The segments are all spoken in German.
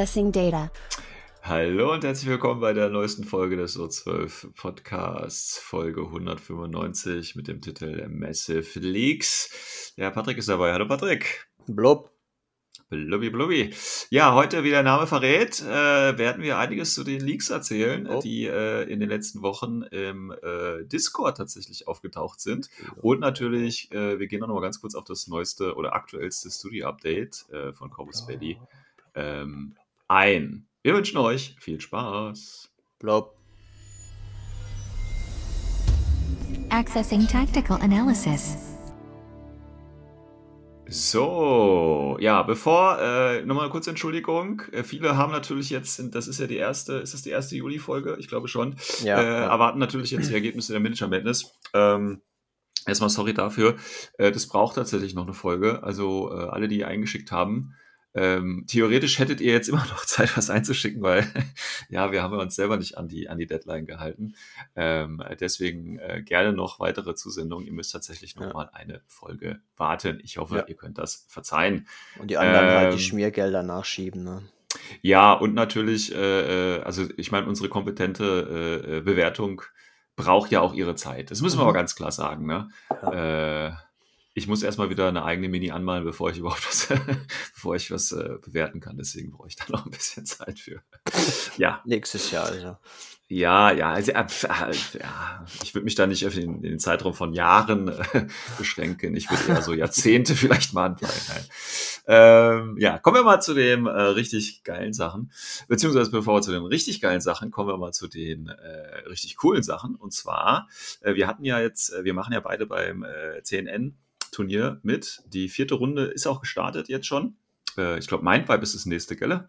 Accessing data. Hallo und herzlich willkommen bei der neuesten Folge des O12 Podcasts, Folge 195 mit dem Titel Massive Leaks. Ja, Patrick ist dabei. Hallo Patrick. Blub. Blubbi, blubbi. Ja, heute, wie der Name verrät, äh, werden wir einiges zu den Leaks erzählen, Oh. die äh, in den letzten Wochen im äh, Discord tatsächlich aufgetaucht sind. Und natürlich, äh, wir gehen auch noch mal ganz kurz auf das neueste oder aktuellste Studio-Update äh, von Corpus Belli ähm, ein. Wir wünschen euch viel Spaß. Blub. Accessing tactical analysis. So, ja, bevor, äh, nochmal eine kurze Entschuldigung. Äh, viele haben natürlich jetzt, das ist ja die erste, ist das die erste Juli-Folge? Ich glaube schon. Ja, äh, ja. Erwarten natürlich jetzt die Ergebnisse der Manager Madness. Ähm, erstmal sorry dafür. Äh, das braucht tatsächlich noch eine Folge. Also äh, alle, die eingeschickt haben. Ähm, theoretisch hättet ihr jetzt immer noch Zeit, was einzuschicken, weil ja, wir haben uns selber nicht an die, an die Deadline gehalten. Ähm, deswegen äh, gerne noch weitere Zusendungen. Ihr müsst tatsächlich noch Ja. mal eine Folge warten. Ich hoffe, Ja. ihr könnt das verzeihen. Und die anderen halt die Ähm, Schmiergelder nachschieben, ne? Ja, und natürlich, äh, äh, also ich meine, unsere kompetente äh, äh, Bewertung braucht ja auch ihre Zeit. Das müssen wir Mhm. aber ganz klar sagen. Ne? Äh, ich muss erstmal wieder eine eigene Mini anmalen, bevor ich überhaupt was, bevor ich was äh, bewerten kann. Deswegen brauche ich da noch ein bisschen Zeit für. ja, Nächstes Jahr, also. ja, ja, also, äh, äh, ja ich würde mich da nicht auf den, den Zeitraum von Jahren äh, beschränken. Ich würde eher so Jahrzehnte vielleicht mal. Nein. Ähm, ja, kommen wir mal zu den äh, richtig geilen Sachen. Beziehungsweise bevor wir zu den richtig geilen Sachen, kommen wir mal zu den richtig coolen Sachen. Und zwar, wir hatten ja jetzt, wir machen ja beide beim äh, CNN-Turnier mit. Die vierte Runde ist auch gestartet jetzt schon. Äh, ich glaube, Mindvibe ist das nächste, gell?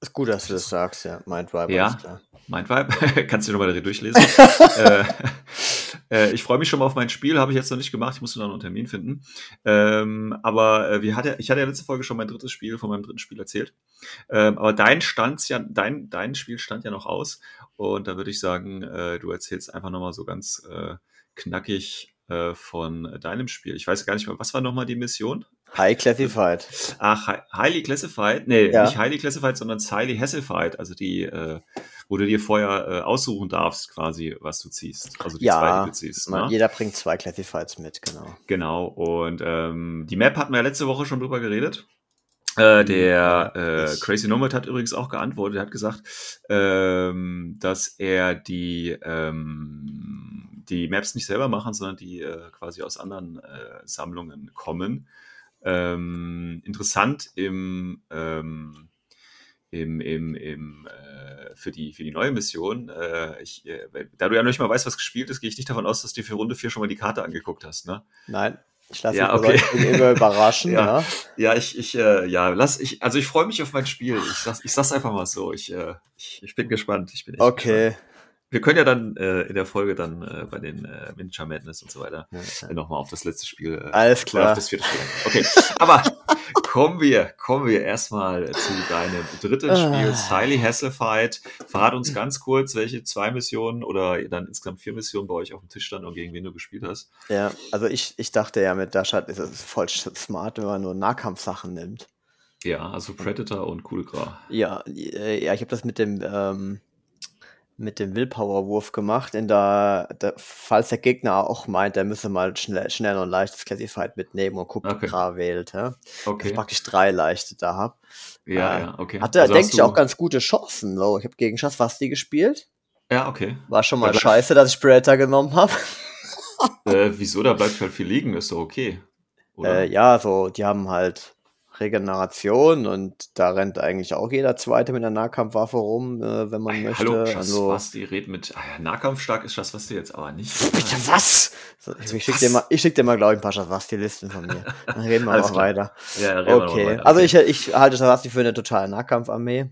Ist gut, dass du das sagst, ja. Mindvibe, Ja. Mindvibe, kannst du nochmal durchlesen. äh, äh, ich freue mich schon mal auf mein Spiel, habe ich jetzt noch nicht gemacht, ich muss nur noch einen Termin finden. Ähm, aber äh, wir hatte, ich hatte ja letzte Folge schon mein drittes Spiel von meinem dritten Spiel erzählt. Ähm, aber dein stand ja, dein, dein Spiel stand ja noch aus. Und da würde ich sagen, äh, du erzählst einfach nochmal so ganz äh, knackig äh, von deinem Spiel. Ich weiß gar nicht mehr, was war nochmal die Mission? High Classified. Ach, hi- highly classified? Nee, Ja. nicht highly classified, sondern highly hassified. Also die, äh, wo du dir vorher äh, aussuchen darfst, quasi, was du ziehst. Also die zwei, Ja, die du ziehst. man, Ne? jeder bringt zwei Classifieds mit, genau. Genau. Und ähm, die Map hatten wir ja letzte Woche schon drüber geredet. Äh, der äh, Crazy Nomad hat übrigens auch geantwortet. Er hat gesagt, ähm, dass er die, ähm, die Maps nicht selber machen, sondern die äh, quasi aus anderen äh, Sammlungen kommen. Ähm, interessant im, ähm, im, im, im, äh, für, die, für die neue Mission. Äh, ich, äh, da du ja noch nicht mal weißt, was gespielt ist, gehe ich nicht davon aus, dass du für Runde 4 schon mal die Karte angeguckt hast. Ne? Nein, ich lasse Ja, mich okay. gegenüber überraschen, Ja. ja. Ja, ich, ich, äh, ja, lass, ich, also ich freue mich auf mein Spiel. Ich sag's, ich sag's einfach mal so. Ich, äh, ich, ich bin gespannt. Ich bin Okay. Gespannt. Wir können ja dann äh, in der Folge dann äh, bei den äh, Miniature Madness und so weiter Ja, nochmal auf das letzte Spiel. Äh, Alles klar. Auf das vierte Spiel. Okay, aber kommen wir, kommen wir erstmal zu deinem dritten Spiel, Ah. Highly Hasslefied. Verrat uns ganz kurz, welche zwei Missionen oder dann insgesamt vier Missionen bei euch auf dem Tisch standen und gegen wen du gespielt hast. Ja, also ich, ich dachte ja, mit Dashat ist es voll smart, wenn man nur Nahkampfsachen nimmt. Ja, also Predator und Coolgra. Ja, äh, ja, ich habe das mit dem ähm, mit dem Willpower-Wurf gemacht, in der, der, falls der Gegner auch meint, er müsse mal schnell, schnell und leichtes Classified mitnehmen und guckt, Okay. ob er wählt, ja. Dass Okay. ich praktisch drei leichte da habe. Ja, äh, ja, okay. Hatte, Also denke ich, auch ganz gute Chancen. So. Ich habe gegen Schaswasti gespielt. Ja, okay. War schon mal Ja, scheiße, dass ich Predator genommen habe. Äh, wieso? Da bleibt halt viel liegen, ist doch okay. Äh, ja, so, die haben halt Regeneration und da rennt eigentlich auch jeder Zweite mit einer Nahkampfwaffe rum, äh, wenn man Ey, möchte. hallo, also, Schaswasti redet mit. Ah, ja, Nahkampfstark ist Schaswasti jetzt aber nicht. bitte was? So, ich ich schicke dir mal, ich schick dir mal, glaube ich, ein paar Schaswasti-Listen von mir. Dann reden wir klar. weiter. Ja, reden wir Okay, weiter. also ich, ich halte Schaswasti für eine totale Nahkampfarmee.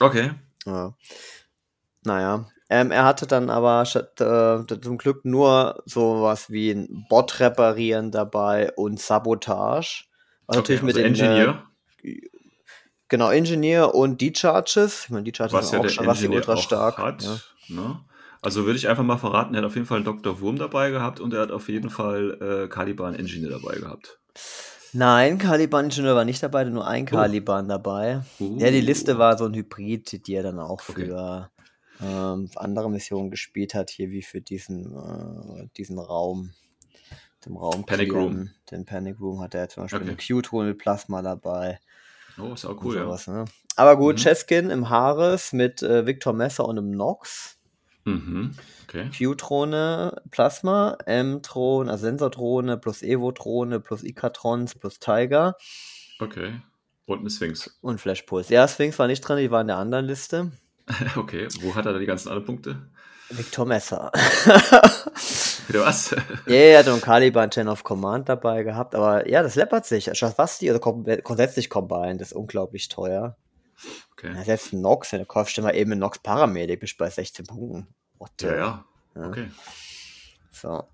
Okay. Ja. Naja. Ähm, er hatte dann aber statt, äh, zum Glück nur sowas wie ein Bot reparieren dabei und Sabotage. Okay. natürlich mit also den, Engineer, Äh, genau, Engineer und D-Charges. Ich meine, D-Charges was ist ja auch schon was Engineer ultra stark. hat. Ja. Ne? Also würde ich einfach mal verraten, er hat auf jeden Fall einen Dr. Wurm dabei gehabt und er hat auf jeden Fall äh, Caliban Engineer dabei gehabt. Nein, Caliban-Ingenieur war nicht dabei, nur ein Caliban dabei. Uh. Ja, die Liste war so ein Hybrid, die er dann auch Okay. für ähm, andere Missionen gespielt hat, hier wie für diesen, äh, diesen Raum. Dem Raum Panic. Room. Den Panic Room hat er zum Beispiel Okay. eine Q-Tool mit Plasma dabei. Oh, ist auch cool, ja. sowas, ne? Aber gut, Mhm. Cheskin im Haares mit äh, Victor Messer und einem Nox. Mhm. Okay. Q-Drohne Plasma, M-Tron, also Sensordrohne plus Evo-Drohne plus Ikatrons plus Tiger Okay. Und eine Sphinx. und Flashpulse. Ja, Sphinx war nicht drin, die war in der anderen Liste. Okay. Wo hat er da die ganzen anderen Punkte? Victor Messer. Was? Ja, er hat noch einen Caliban Chain of Command dabei gehabt, aber ja, das läppert sich. Schafasti, also kom grundsätzlich Combined, ist unglaublich teuer. Okay. Ja, selbst ein Nox, wenn du kaufst, mal eben einen Nox Paramedic, bist bei 16 Punkten. What the- Ja, ja. Ja. Okay. So.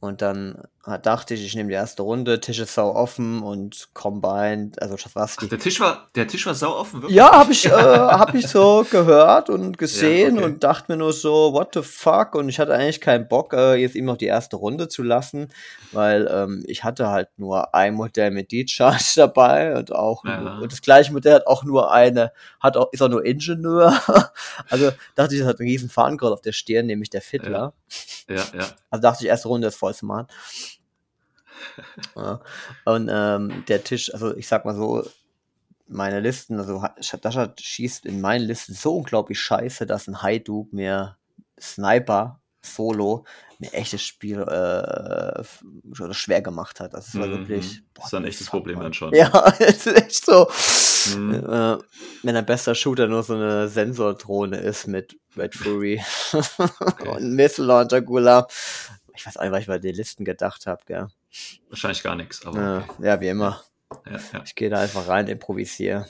Und dann hat- dachte ich, ich nehme die erste Runde, Tisch ist sau offen und Combined, also Schafasti. Der Tisch war, der Tisch war sau offen, wirklich? Ja, habe ich, äh, hab ich so gehört und gesehen Ja, okay. und dachte mir nur so, what the fuck? Und ich hatte eigentlich keinen Bock, äh, jetzt ihm noch die erste Runde zu lassen, weil ähm, ich hatte halt nur ein Modell mit D-Charge dabei und auch Ja. und das gleiche Modell hat auch nur eine, hat auch, ist auch nur Ingenieur. also dachte ich, das hat einen riesen Fahnenkreuz auf der Stirn, nämlich der Fiddler. Ja, ja. Also dachte ich, erste Runde ist voll smart. ja. Und ähm, der Tisch, also ich sag mal so, meine Listen, also Ha- Dasha schießt in meinen Listen so unglaublich scheiße, dass ein Haiduk mir Sniper Solo mir echtes Spiel äh, schwer gemacht hat. Das war Mhm. wirklich. Das ist ein echtes Problem dann schon. Ja, es ist echt so. Mhm. Äh, wenn ein bester Shooter nur so eine Sensordrohne ist mit Red Fury und ein Missile Launcher Gula. Ich weiß auch nicht, was ich bei den Listen gedacht habe, gell. Wahrscheinlich gar nichts, aber Ja, okay. ja, wie immer. Ja, ja, Ich gehe da einfach rein, improvisiere.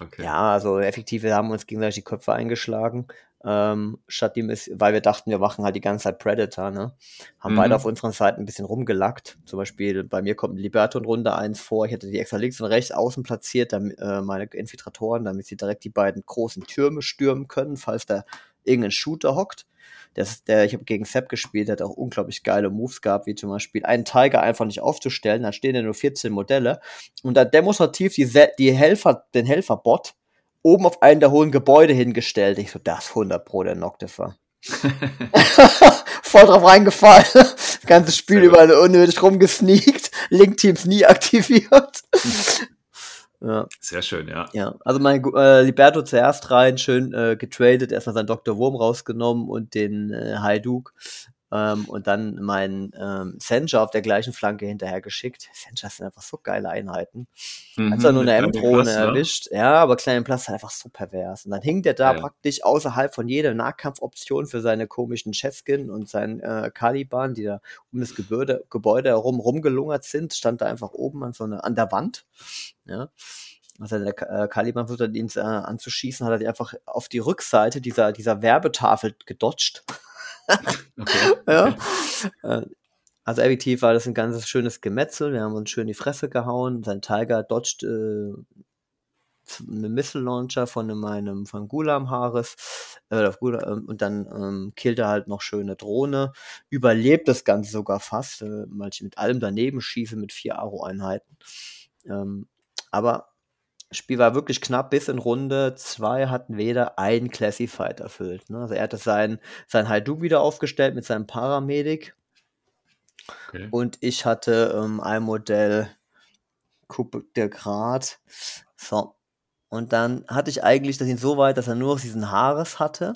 okay. Ja, also effektiv, wir haben uns gegenseitig die Köpfe eingeschlagen. Ähm, statt die Miss weil wir dachten, wir machen halt die ganze Zeit Predator, ne? Haben Mhm. beide auf unseren Seiten ein bisschen rumgelackt. Zum Beispiel bei mir kommt ein Liberto in Runde 1 vor. Ich hätte die extra links und rechts außen platziert, damit, äh, meine Infiltratoren, damit sie direkt die beiden großen Türme stürmen können, falls da irgendein Shooter hockt. Das, der, ich habe gegen Sepp gespielt, der hat auch unglaublich geile Moves gehabt, wie zum Beispiel einen Tiger einfach nicht aufzustellen, da stehen ja nur 14 Modelle und dann demonstrativ die, die Helfer, den Helferbot oben auf einen der hohen Gebäude hingestellt. Ich so, das ist 100 pro der Noctifer. Voll drauf reingefallen. Das ganze Spiel überall unnötig rumgesneakt. Link-Teams nie aktiviert. ja, Sehr schön, ja. ja. Also mein äh, Liberto zuerst rein, schön äh, getradet, erstmal seinen Dr. Wurm rausgenommen und den äh, Haiduk. Ähm, und dann meinen ähm, Senja auf der gleichen Flanke hinterher geschickt. Senjas sind einfach so geile Einheiten. Mhm, Hat zwar nur eine M-Drohne ne? erwischt, ja, aber kleinen Platz ist einfach so pervers. Und dann hing der da Ja. praktisch außerhalb von jeder Nahkampfoption für seine komischen Cheskin und seinen äh, Caliban, die da um das Gebäude, Gebäude herum rumgelungert sind, stand da einfach oben an so einer, an der Wand. Ja. Also der äh, Caliban versucht ihn äh, anzuschießen, hat er die einfach auf die Rückseite dieser, dieser Werbetafel gedodged. Okay. Ja. Äh, Also effektiv war das ein ganzes schönes Gemetzel. Wir haben uns schön die Fresse gehauen. Sein Tiger dodged äh, einen Missile Launcher von meinem von Gulam Haares äh, ähm, und dann ähm, killt er halt noch schöne Drohne. Überlebt das Ganze sogar fast, äh, weil ich mit allem daneben schieße mit vier Aro-Einheiten. Ähm, aber Spiel war wirklich knapp, bis in Runde zwei hatten weder ein Classified erfüllt. Ne? Also er hatte sein, sein Haiduk wieder aufgestellt mit seinem Paramedic okay. und ich hatte ähm, ein Modell Coupe de Grad. So. Und dann hatte ich eigentlich das so weit, dass er nur noch diesen Haares hatte.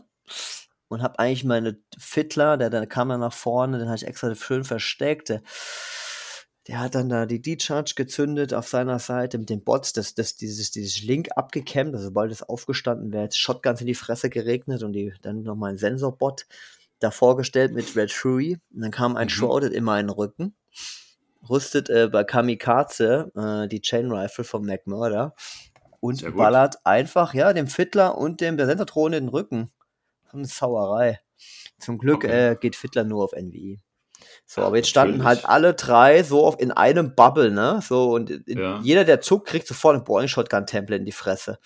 Und habe eigentlich meine Fiddler, der dann kam dann nach vorne, den habe ich extra schön versteckt. Der, der hat dann da die D-Charge gezündet auf seiner Seite mit den Bots, das, das, dieses, dieses Link abgekämmt, also sobald es aufgestanden wäre, Shotguns in die Fresse geregnet und die, dann nochmal ein Sensorbot da vorgestellt mit Red Fury. Und dann kam ein Mhm. Shrouded in meinen Rücken, rüstet äh, bei Kamikaze äh, die Chain Rifle von McMurder und ballert einfach, ja, dem Fiddler und dem der Sensortrone in den Rücken. So eine Sauerei. Zum Glück Okay. äh, geht Fiddler nur auf NVI. So, aber jetzt standen natürlich. halt alle drei so auf, in einem Bubble, ne? So, und in, Ja. jeder, der zuckt, kriegt sofort ein Boeing Shotgun Template in die Fresse.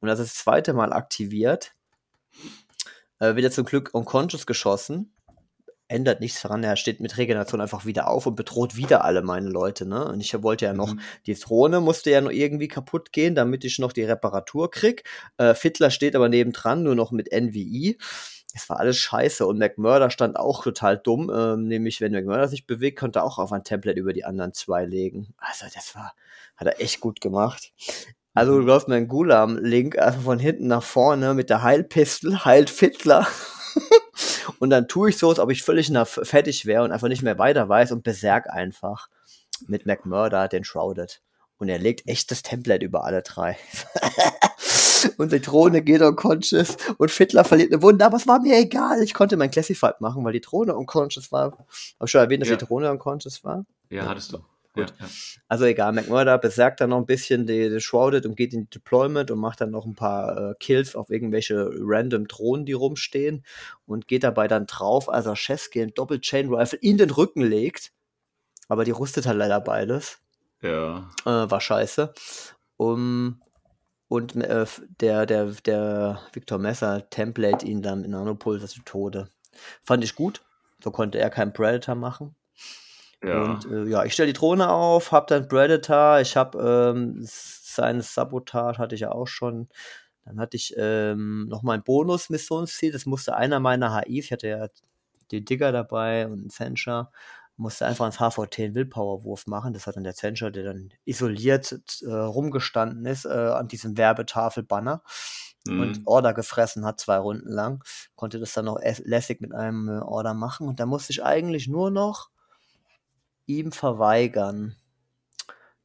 Und das ist das zweite Mal aktiviert. Äh, wird er zum Glück unconscious geschossen. Ändert nichts daran, er steht mit Regeneration einfach wieder auf und bedroht wieder alle meine Leute, ne? Und ich wollte ja noch, Mhm. die Drohne musste ja noch irgendwie kaputt gehen, damit ich noch die Reparatur krieg. Äh, Fiddler steht aber nebendran, nur noch mit NVI. Es war alles scheiße und McMurder stand auch total dumm, ähm, nämlich wenn McMurder sich bewegt, konnte er auch auf ein Template über die anderen zwei legen. Also das war, hat er echt gut gemacht. Also Mhm. läuft mein Gulam-Link einfach von hinten nach vorne mit der Heilpistol, heilt Fiddler. und dann tue ich so, als ob ich völlig fertig wäre und einfach nicht mehr weiter weiß und beserg einfach mit McMurder den Shrouded. Und er legt echt das Template über alle drei. und die Drohne geht unconscious und Fiddler verliert eine Wunde, aber es war mir egal. Ich konnte mein Classified machen, weil die Drohne unconscious war. Hab ich schon erwähnt, dass Ja. die Drohne unconscious war? Ja, hattest du. Gut. Ja, ja. Also egal, McMurder besagt dann noch ein bisschen die, die Shrouded und geht in die Deployment und macht dann noch ein paar äh, Kills auf irgendwelche random Drohnen, die rumstehen und geht dabei dann drauf, als er Chesky ein Doppel-Chain Rifle in den Rücken legt. Aber die rustet halt leider beides. ja. Äh, war scheiße. Um, und äh, der, der, der Victor Messer Template ihn dann in Nanopulver zu Tode. Fand ich gut. So konnte er keinen Predator machen. Ja. Und äh, ja, ich stelle die Drohne auf, hab dann Predator, ich hab ähm, seine Sabotage hatte ich ja auch schon. Dann hatte ich ähm, noch mein Bonus-Missionsziel, das musste einer meiner HIs, ich hatte ja die Digger dabei und einen Censure, musste einfach ins HVT einen Willpower-Wurf machen. Das hat dann der Censure, der dann isoliert äh, rumgestanden ist äh, an diesem Werbetafel-Banner und Mhm. Order gefressen hat, zwei Runden lang. Konnte das dann noch lässig mit einem äh, Order machen. Und da musste ich eigentlich nur noch ihm verweigern,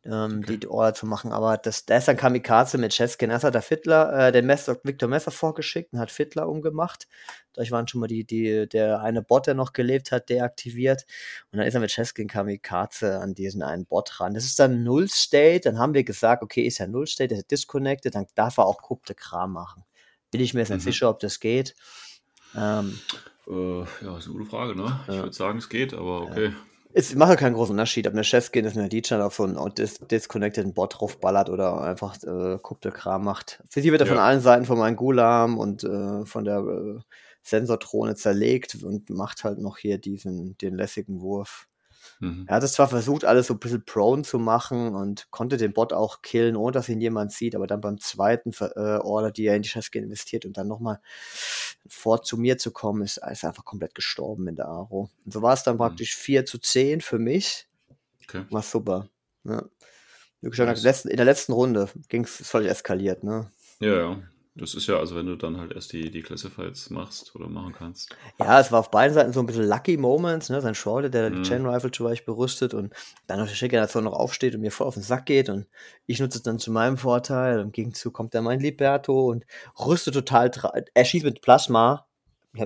ähm, Okay. die Order zu machen. Aber das, da ist dann Kamikaze mit Cheskin. Erst hat der Fiddler, äh, den Messer, Victor Messer vorgeschickt und hat Fiddler umgemacht. Dadurch waren schon mal die, die, der eine Bot, der noch gelebt hat, deaktiviert. Und dann ist er mit Cheskin Kamikaze an diesen einen Bot ran. Das ist dann Null State. Dann haben wir gesagt, okay, ist ja Null State, der ist disconnected, dann darf er auch Kuppte Kram machen. Bin ich mir jetzt nicht Mhm. sicher, ob das geht. Ähm, Äh, ja, ist eine gute Frage, ne? Ich Ja. würde sagen, es geht, aber okay. Es macht ja keinen großen Unterschied, ob eine Chefskin ist eine DJ auf so einen dis disconnected Bot draufballert oder einfach äh, guckte Kram macht. Für sie wird er Ja. von allen Seiten von meinem Gulam und äh, von der äh, Sensortrone zerlegt und macht halt noch hier diesen, den lässigen Wurf. Mhm. Er hat es zwar versucht, alles so ein bisschen prone zu machen und konnte den Bot auch killen, ohne dass ihn jemand sieht, aber dann beim zweiten äh, Order, die er in die Chefskin investiert und dann nochmal vor zu mir zu kommen, ist, ist er einfach komplett gestorben in der Aro. Und so war es dann Mhm. praktisch 4 zu 10 für mich. Okay. War super. Ja. Wie gesagt, Nice. in der letzten- in der letzten Runde ging es völlig eskaliert, ne? Ja, ja. Das ist ja, also wenn du dann halt erst die, die Classifieds machst oder machen kannst. Ja, es war auf beiden Seiten so ein bisschen Lucky Moments, ne? Sein Shrouded, der Mhm. die Chain Rifle zum Beispiel berüstet und dann noch die Schickeration noch aufsteht und mir voll auf den Sack geht und ich nutze es dann zu meinem Vorteil. Im Gegenzug kommt dann mein Liberto und rüstet total, er schießt mit Plasma,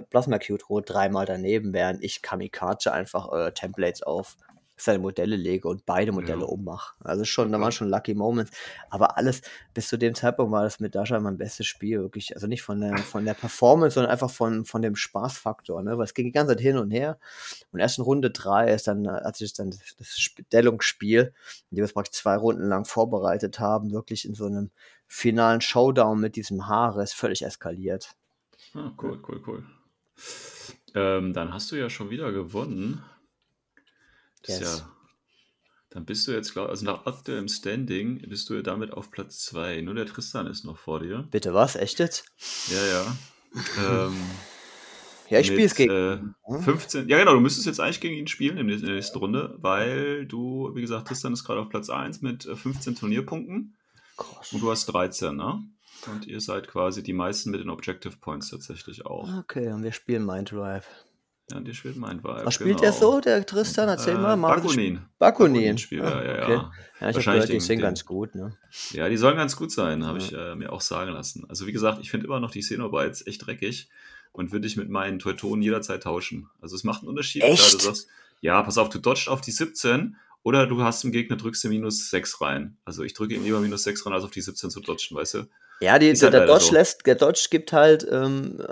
Plasma Cute Rot dreimal daneben, während ich Kamikaze einfach äh, Templates auf seine Modelle lege und beide Modelle Ja. ummache. Also schon, da waren schon Lucky Moments. Aber alles, bis zu dem Zeitpunkt war das mit Dasha mein bestes Spiel, wirklich. Also nicht von der, von der Performance, sondern einfach von, von dem Spaßfaktor, ne? Weil es ging die ganze Zeit hin und her. Und erst in Runde drei ist dann, als ich dann das Stellungsspiel, in dem wir es praktisch zwei Runden lang vorbereitet haben, wirklich in so einem finalen Showdown mit diesem Haares völlig eskaliert. Ah, cool, cool, cool. Ähm, dann hast du ja schon wieder gewonnen. Das ist Yes. ja. Dann bist du jetzt, glaub, also nach aktuellem Standing bist du damit auf Platz 2. Nur der Tristan ist noch vor dir. Bitte was? Echt jetzt? Ja, ja. Ähm, Ja, ich spiele es gegen. Äh, 15. Ja, genau, du müsstest jetzt eigentlich gegen ihn spielen in der nächsten Runde, weil du, wie gesagt, Tristan ist gerade auf Platz 1 mit äh, 15 Turnierpunkten Krass. und du hast 13, ne? Und ihr seid quasi die meisten mit den Objective Points tatsächlich auch. Okay, und wir spielen Mind Drive. Ja, dir spielt mein Vibe. Was spielt genau. der so, der Tristan? Erzähl Äh, mal. Marvin Bakunin. Bakunin. Bakunin-Spieler, Ah, ja, ja. okay. Ja, ich habe Wahrscheinlich gehört, die den- singen den- ganz gut, ne? Ja, die sollen ganz gut sein, habe ich äh, mir auch sagen lassen. Also wie gesagt, ich finde immer noch die Xenobites echt dreckig und würde ich mit meinen Teutonen jederzeit tauschen. Also es macht einen Unterschied. Echt? Klar, du sagst, ja, pass auf, du dodgst auf die 17 oder du hast im Gegner, drückst du minus 6 rein. Also ich drücke ihm lieber minus 6 rein, als auf die 17 zu dodgen, weißt du? Ja, die, der, halt der Dodge so. lässt, der Dodge gibt halt ähm,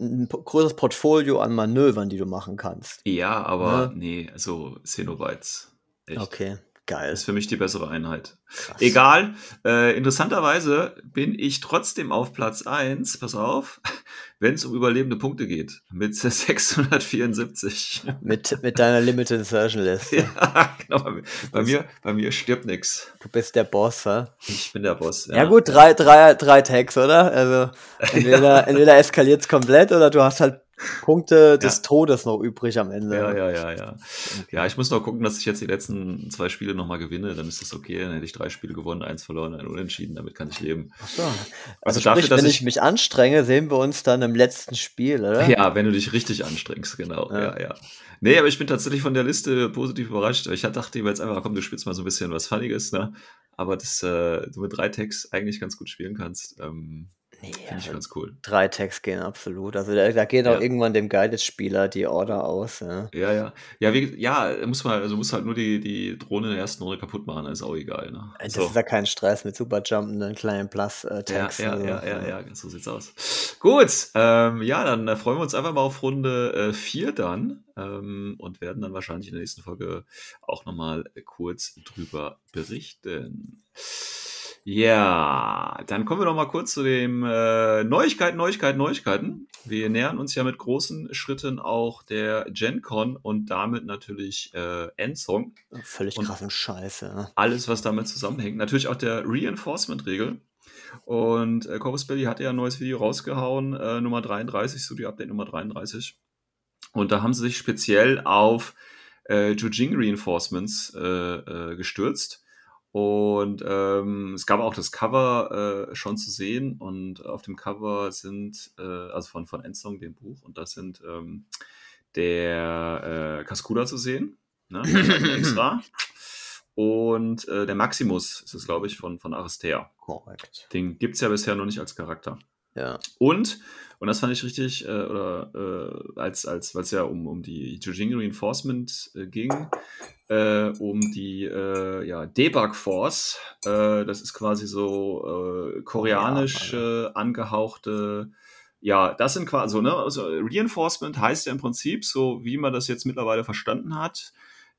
ein großes Portfolio an Manövern, die du machen kannst. Ja, aber Ne? nee, also Xenobites. Echt. Okay, geil. Ist für mich die bessere Einheit. Krass. Egal, äh, interessanterweise bin ich trotzdem auf Platz 1, pass auf, wenn es um überlebende Punkte geht, mit 674. Mit, mit deiner Limited Insertion Liste. ja, genau. Bei, mir- bei, mir, stirbt nichts. Du bist der Boss, hä? Ich bin der Boss. Ja, gut, drei, drei, drei Tags, oder? Also entweder, entweder eskaliert es komplett oder du hast halt Punkte des Ja. Todes noch übrig am Ende. Ja, ja, ja, ja. Ja, ich muss noch gucken, dass ich jetzt die letzten zwei Spiele nochmal gewinne. Dann ist das okay. Dann hätte ich drei Spiele gewonnen, eins verloren, ein Unentschieden. Damit kann ich leben. Ach so. Also Also dafür, sprich, dass wenn ich, ich- mich anstrenge, sehen wir uns dann im letzten Spiel, oder? Ja, wenn du dich richtig anstrengst, genau. Ja. Ja, ja. Nee, aber ich bin tatsächlich von der Liste positiv überrascht. Ich dachte mir jetzt einfach, komm, du spielst mal so ein bisschen was Funniges, ne? Aber dass äh, du mit drei Tags eigentlich ganz gut spielen kannst, ähm, Nee, finde ich also ganz cool. drei Tags gehen absolut. Also da, da gehen auch Ja. irgendwann dem Guided-Spieler die Order aus. Ja. Ja, ja. Ja, wie, ja, muss man, also muss halt nur die, die Drohne in der ersten Runde kaputt machen, ist auch egal, ne? Das So. ist ja kein Stress mit Superjumpen, einen kleinen Plus-Tags. Ja, ja, also, ja, ja, ja, so sieht's aus. Gut, ähm, ja, dann äh, freuen wir uns einfach mal auf Runde 4 dann ähm, und werden dann wahrscheinlich in der nächsten Folge auch nochmal kurz drüber berichten. Ja, dann kommen wir noch mal kurz zu dem äh, Neuigkeiten, Neuigkeiten, Neuigkeiten. Wir nähern uns ja mit großen Schritten auch der GenCon und damit natürlich äh, Endsong Völlig krassen Scheiße. Ja. alles, was damit zusammenhängt. Natürlich auch der Reinforcement-Regel. Und äh, Corvus Belly hat ja ein neues Video rausgehauen, äh, Nummer 33, Studio Update Nummer 33. Und da haben sie sich speziell auf äh, Jujing Reinforcements äh, äh, gestürzt. Und ähm, es gab auch das Cover äh, schon zu sehen. Und auf dem Cover sind, äh, also von, von Endsong, dem Buch, und da sind ähm, der äh, Cascuda zu sehen. Ne? extra. Und äh, der Maximus ist es, glaube ich, von, von Aristea. Korrekt. Den gibt es ja bisher noch nicht als Charakter. Ja. Und, und das fand ich richtig, äh, oder äh, als, als weil es ja um, um die Jujing Reinforcement äh, ging, äh, um die äh, ja, Debug Force. Äh, das ist quasi so äh, koreanisch äh, angehauchte. Ja, das sind quasi so, ne? Also Reinforcement heißt ja im Prinzip, so wie man das jetzt mittlerweile verstanden hat,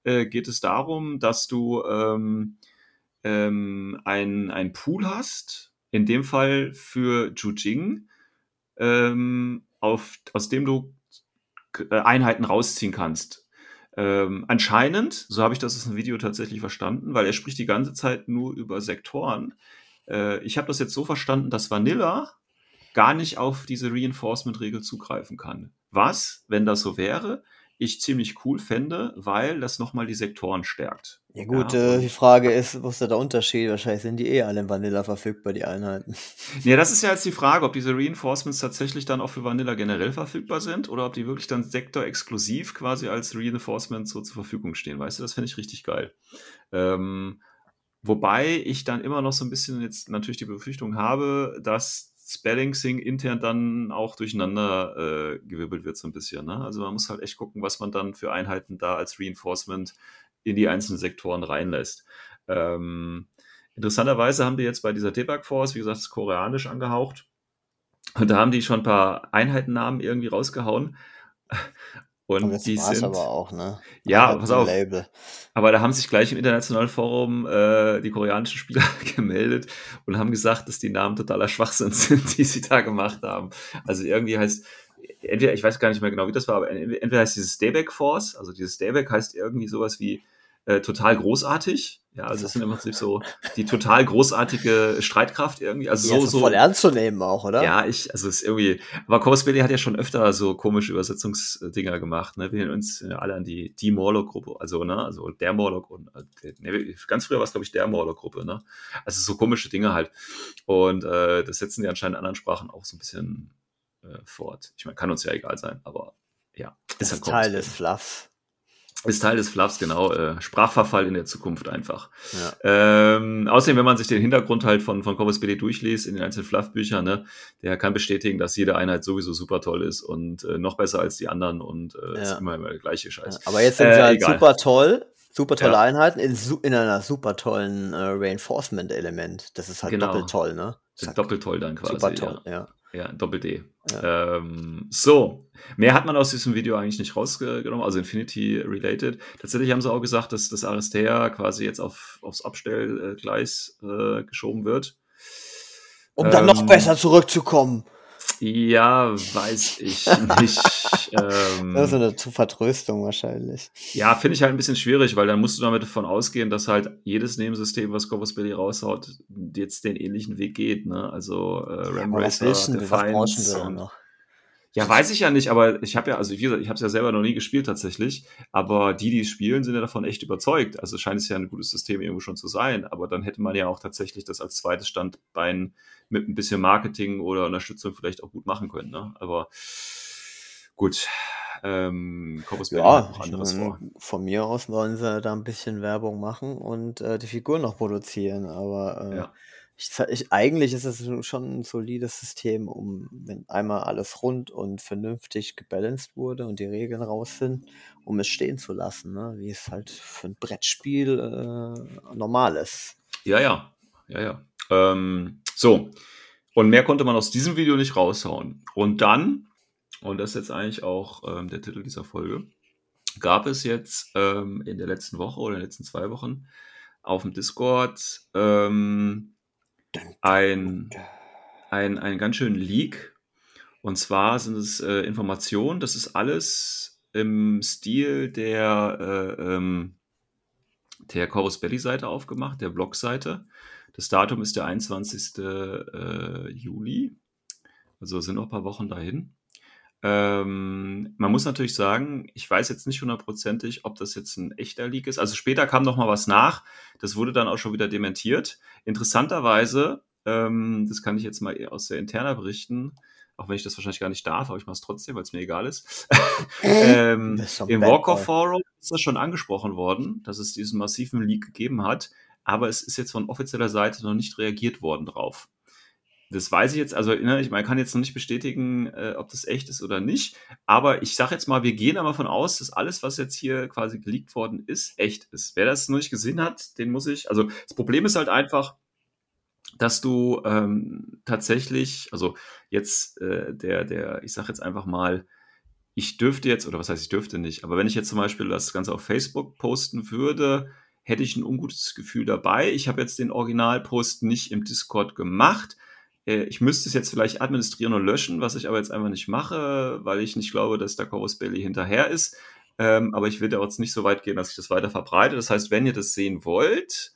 äh, geht es darum, dass du ähm, ähm, ein, ein Pool hast, in dem Fall für Jujing, ähm, auf, aus dem du äh, Einheiten rausziehen kannst. Ähm, anscheinend, so habe ich das aus dem Video tatsächlich verstanden, weil er spricht die ganze Zeit nur über Sektoren. Äh, ich habe das jetzt so verstanden, dass Vanilla gar nicht auf diese Reinforcement-Regel zugreifen kann. Was, wenn das so wäre, ich ziemlich cool fände, weil das nochmal die Sektoren stärkt. Ja gut, Ja, äh, die Frage ist, wo ist da der Unterschied? Wahrscheinlich sind die eh alle in Vanilla verfügbar, die Einheiten. Ja, das ist ja jetzt die Frage, ob diese Reinforcements tatsächlich dann auch für Vanilla generell verfügbar sind oder ob die wirklich dann sektorexklusiv quasi als Reinforcements so zur Verfügung stehen. Weißt du, das finde ich richtig geil. Ähm, wobei ich dann immer noch so ein bisschen jetzt natürlich die Befürchtung habe, dass Spelling Sing intern dann auch durcheinander äh, gewirbelt wird so ein bisschen. Ne? Also man muss halt echt gucken, was man dann für Einheiten da als Reinforcement in die einzelnen Sektoren reinlässt. Ähm, interessanterweise haben die jetzt bei dieser Debug Force, wie gesagt, das koreanisch angehaucht. Und da haben die schon ein paar Einheitennamen irgendwie rausgehauen. Und, das die sind. aber auch, ne? Ja, Halt pass auf. Label. Aber da haben sich gleich im internationalen Forum äh, die koreanischen Spieler gemeldet und haben gesagt, dass die Namen totaler Schwachsinn sind, die sie da gemacht haben. Also irgendwie heißt, entweder, ich weiß gar nicht mehr genau, wie das war, aber entweder heißt dieses Dayback Force, also dieses Dayback heißt irgendwie sowas wie äh, total großartig. Ja, also das sind im Prinzip so die total großartige Streitkraft irgendwie. Also Ja, so, so. voll ernst zu nehmen auch, oder? Ja, ich, also es ist irgendwie, aber Corvus Belli hat ja schon öfter so komische Übersetzungsdinger gemacht, ne? Wir erinnern uns ja alle an die, die Morlock-Gruppe, also, ne, also der Morlock und, äh, ne, ganz früher war es, glaube ich, der Morlock-Gruppe, ne? Also so komische Dinge halt. Und äh, das setzen die anscheinend in anderen Sprachen auch so ein bisschen äh, fort. Ich meine, kann uns ja egal sein, aber ja, Das halt ist Teil Corpus des Belli. Ist Teil des Fluffs, genau. Äh, Sprachverfall in der Zukunft einfach. Ja. Ähm, außerdem, wenn man sich den Hintergrund halt von, von Corpus Belli durchliest, in den einzelnen Fluff-Büchern, ne, der kann bestätigen, dass jede Einheit sowieso super toll ist und äh, noch besser als die anderen und äh, ist Ja. immer, immer der gleiche Scheiß. Ja, Aber jetzt sind Äh, sie halt egal. super toll, super tolle. Einheiten in, in einer super tollen äh, Reinforcement-Element. Das ist halt Genau. doppelt toll, ne? Sind doppelt toll dann quasi. Super toll, ja. Ja, ja Doppel-D. Ähm, so, mehr hat man aus diesem Video eigentlich nicht rausgenommen, also Infinity-related. Tatsächlich haben sie auch gesagt, dass das Aristea quasi jetzt auf, aufs Abstellgleis äh, geschoben wird. Um dann noch Ähm, besser zurückzukommen. Ja, weiß ich nicht. ähm, Das ist eine Vertröstung wahrscheinlich. ja, finde ich halt ein bisschen schwierig, weil dann musst du damit davon ausgehen, dass halt jedes Nebensystem, was Corvus Belli raushaut, jetzt den ähnlichen Weg geht. Ne? Also äh, Ram was Racer, willst du denn? Was Defiance wir denn noch? Ja, weiß ich ja nicht, aber ich habe ja, also wie gesagt, ich habe es ja selber noch nie gespielt tatsächlich, aber die, die es spielen, sind ja davon echt überzeugt. Also scheint es ja ein gutes System irgendwo schon zu sein, aber dann hätte man ja auch tatsächlich das als zweites Standbein mit ein bisschen Marketing oder Unterstützung vielleicht auch gut machen können. Ne? Aber gut, ähm, Corpus Ja, noch ich anderes meine, vor. von mir aus wollen sie da ein bisschen Werbung machen und äh, die Figur noch produzieren, aber äh, Ja. Ich, ich, eigentlich ist es schon ein solides System, um, wenn einmal alles rund und vernünftig gebalanced wurde und die Regeln raus sind, um es stehen zu lassen, ne? wie es halt für ein Brettspiel äh, normal ist. Ja, ja, ja, ja. Ähm, so, und mehr konnte man aus diesem Video nicht raushauen. Und dann, und das ist jetzt eigentlich auch ähm, der Titel dieser Folge, gab es jetzt ähm, in der letzten Woche oder in den letzten zwei Wochen auf dem Discord ähm, ein, ein, ein ganz schönen Leak. Und zwar sind es äh, Informationen, das ist alles im Stil der, äh, ähm, der Corvus Belli Seite aufgemacht, der Blogseite. Das Datum ist der 21. Äh, Juli. Also sind noch ein paar Wochen dahin. Ähm, man muss natürlich sagen, ich weiß jetzt nicht hundertprozentig, ob das jetzt ein echter Leak ist. Also später kam noch mal was nach. Das wurde dann auch schon wieder dementiert. Interessanterweise, ähm, das kann ich jetzt mal aus der Interna berichten, auch wenn ich das wahrscheinlich gar nicht darf, aber ich mache es trotzdem, weil es mir egal ist. ähm, Das ist Im Bad Walk of Boy. Forum ist das schon angesprochen worden, dass es diesen massiven Leak gegeben hat, aber es ist jetzt von offizieller Seite noch nicht reagiert worden drauf. Das weiß ich jetzt, also ne, ich, man kann jetzt noch nicht bestätigen, äh, ob das echt ist oder nicht, aber ich sage jetzt mal, wir gehen aber von aus, dass alles, was jetzt hier quasi geleakt worden ist, echt ist. Wer das noch nicht gesehen hat, den muss ich, also das Problem ist halt einfach, dass du ähm, tatsächlich, also jetzt äh, der, der, ich sage jetzt einfach mal, ich dürfte jetzt, oder was heißt ich dürfte nicht, aber wenn ich jetzt zum Beispiel das Ganze auf Facebook posten würde, hätte ich ein ungutes Gefühl dabei. Ich habe jetzt den Originalpost nicht im Discord gemacht. Äh, Ich müsste es jetzt vielleicht administrieren und löschen, was ich aber jetzt einfach nicht mache, weil ich nicht glaube, dass der Corvus Belli hinterher ist. Ähm, aber ich will da jetzt nicht so weit gehen, dass ich das weiter verbreite. Das heißt, wenn ihr das sehen wollt,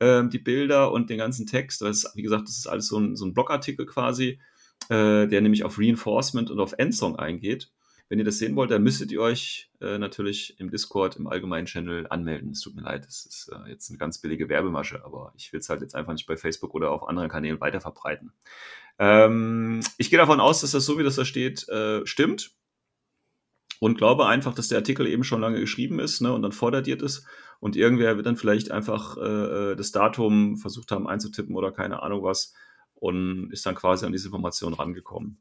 ähm, die Bilder und den ganzen Text, das ist, wie gesagt, das ist alles so ein, so ein Blogartikel quasi, äh, der nämlich auf Reinforcement und auf Endsong eingeht. Wenn ihr das sehen wollt, dann müsstet ihr euch äh, natürlich im Discord, im allgemeinen Channel anmelden. Es tut mir leid, das ist äh, jetzt eine ganz billige Werbemasche, aber ich will es halt jetzt einfach nicht bei Facebook oder auf anderen Kanälen weiter verbreiten. Ähm, ich gehe davon aus, dass das so, wie das da steht, äh, stimmt. Und glaube einfach, dass der Artikel eben schon lange geschrieben ist ne, und dann vordatiert ist. Und irgendwer wird dann vielleicht einfach äh, das Datum versucht haben einzutippen oder keine Ahnung was und ist dann quasi an diese Information rangekommen.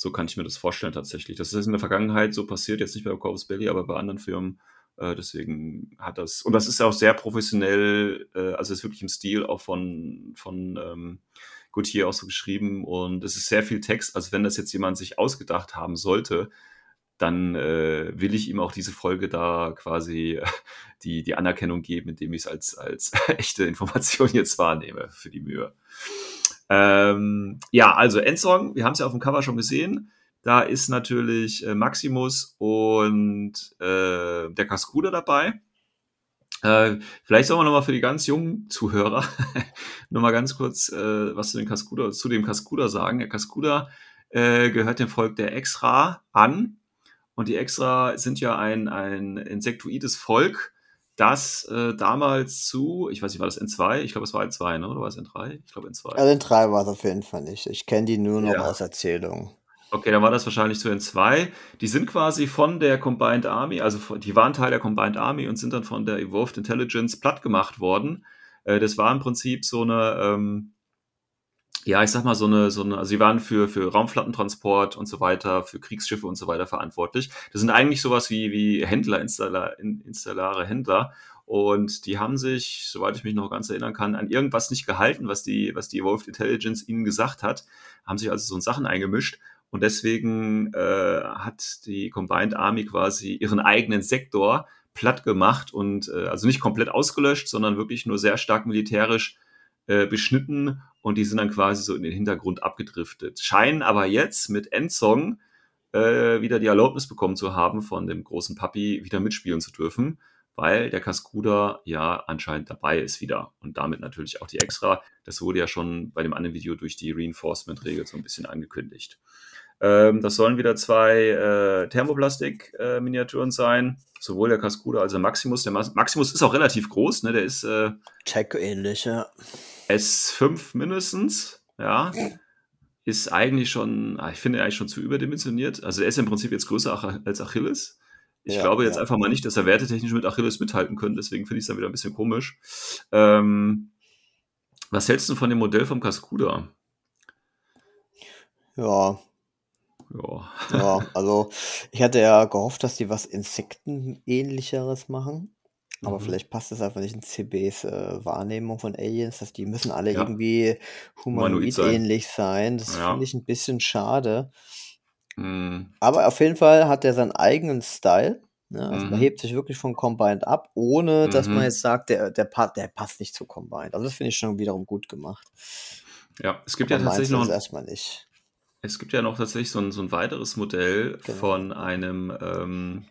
So kann ich mir das vorstellen tatsächlich. Das ist in der Vergangenheit so passiert, jetzt nicht bei Corvus Belli, aber bei anderen Firmen. Äh, deswegen hat das, und das ist auch sehr professionell, äh, also ist wirklich im Stil auch von, von ähm, Gautier auch so geschrieben und es ist sehr viel Text. Also wenn das jetzt jemand sich ausgedacht haben sollte, dann äh, will ich ihm auch diese Folge da quasi die, die Anerkennung geben, indem ich es als, als echte Information jetzt wahrnehme für die Mühe. Ähm, ja, also Endsong, wir haben es ja auf dem Cover schon gesehen. Da ist natürlich äh, Maximus und äh, der Cascuda dabei. Äh, vielleicht sollen wir nochmal für die ganz jungen Zuhörer nochmal ganz kurz äh, was zu, den Cascuda, zu dem Cascuda sagen. Der Cascuda äh, gehört dem Volk der Exra an. Und die Exra sind ja ein, ein insektoides Volk, das äh, damals zu, ich weiß nicht, war das N2? Ich glaube, es war N2, ne? oder war es N3? Ich glaube N2. Also in drei war es auf jeden Fall nicht. Ich kenne die nur noch Ja. aus Erzählungen. Okay, dann war das wahrscheinlich zu den zwei. Die sind quasi von der Combined Army, also die waren Teil der Combined Army und sind dann von der Evolved Intelligence platt gemacht worden. Äh, das war im Prinzip so eine, ähm, ja, ich sag mal, so eine, so eine, also sie waren für, für Raumflottentransport und so weiter, für Kriegsschiffe und so weiter verantwortlich. Das sind eigentlich sowas wie, wie Händler, Installer, installare Händler. Und die haben sich, soweit ich mich noch ganz erinnern kann, an irgendwas nicht gehalten, was die, was die Evolved Intelligence ihnen gesagt hat, haben sich also so in Sachen eingemischt und deswegen äh, hat die Combined Army quasi ihren eigenen Sektor platt gemacht und äh, also nicht komplett ausgelöscht, sondern wirklich nur sehr stark militärisch äh, beschnitten und die sind dann quasi so in den Hintergrund abgedriftet. Scheinen aber jetzt mit Endsong äh, wieder die Erlaubnis bekommen zu haben, von dem großen Papi wieder mitspielen zu dürfen, weil der Cascuda ja anscheinend dabei ist wieder und damit natürlich auch die Extra. Das wurde ja schon bei dem anderen Video durch die Reinforcement-Regel so ein bisschen angekündigt. Ähm, das sollen wieder zwei äh, Thermoplastik-Miniaturen äh, sein. Sowohl der Cascuda als auch der Maximus. Der Maximus ist auch relativ groß, ne? Der ist äh, Check-ähnlich, ja. S5 mindestens, ja. Ist eigentlich schon, ah, ich finde eigentlich schon zu überdimensioniert. Also er ist im Prinzip jetzt größer als Achilles. Ich ja, glaube jetzt ja. einfach mal nicht, dass er wertetechnisch mit Achilles mithalten könnte, deswegen finde ich es dann wieder ein bisschen komisch. Ähm, was hältst du von dem Modell vom Cascuda? Ja, ja. ja, also ich hatte ja gehofft, dass die was Insektenähnlicheres machen. Aber mhm. vielleicht passt das einfach nicht in CBs äh, Wahrnehmung von Aliens, dass die müssen alle ja. irgendwie humanoid-ähnlich sein. Das ja. finde ich ein bisschen schade. Mhm. Aber auf jeden Fall hat er seinen eigenen Style. Ne? Also mhm. man hebt sich wirklich von Combined ab, ohne dass man mhm. jetzt sagt, der, der, der passt nicht zu Combined. Also das finde ich schon wiederum gut gemacht. Ja, es gibt Aber ja tatsächlich noch. erstmal nicht. Es gibt ja noch tatsächlich so ein, so ein weiteres Modell genau. von einem ähm,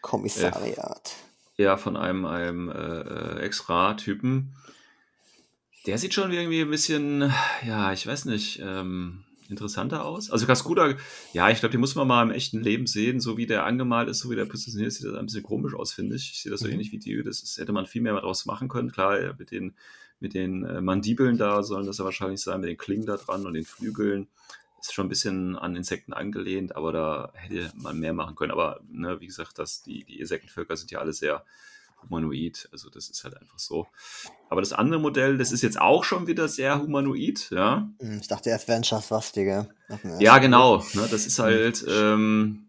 Kommissariat. Äh, ja, von einem, einem äh, äh, Extra-Typen. Der sieht schon irgendwie ein bisschen, ja, ich weiß nicht, ähm, interessanter aus. Also Cascuda, ja, ich glaube, die muss man mal im echten Leben sehen, so wie der angemalt ist, so wie der positioniert ist, sieht das ein bisschen komisch aus, finde ich. Ich sehe das so mhm. ähnlich wie die, das ist, hätte man viel mehr daraus machen können. Klar, mit den, mit den äh, Mandibeln da sollen das ja wahrscheinlich sein, mit den Klingen da dran und den Flügeln ist schon ein bisschen an Insekten angelehnt, aber da hätte man mehr machen können. Aber ne, wie gesagt, das, die, die Insektenvölker sind ja alle sehr humanoid. Also das ist halt einfach so. Aber das andere Modell, das ist jetzt auch schon wieder sehr humanoid, ja. Hm, ich dachte erst wären Schafwastige. Ja, genau. Ne, das ist halt, ähm,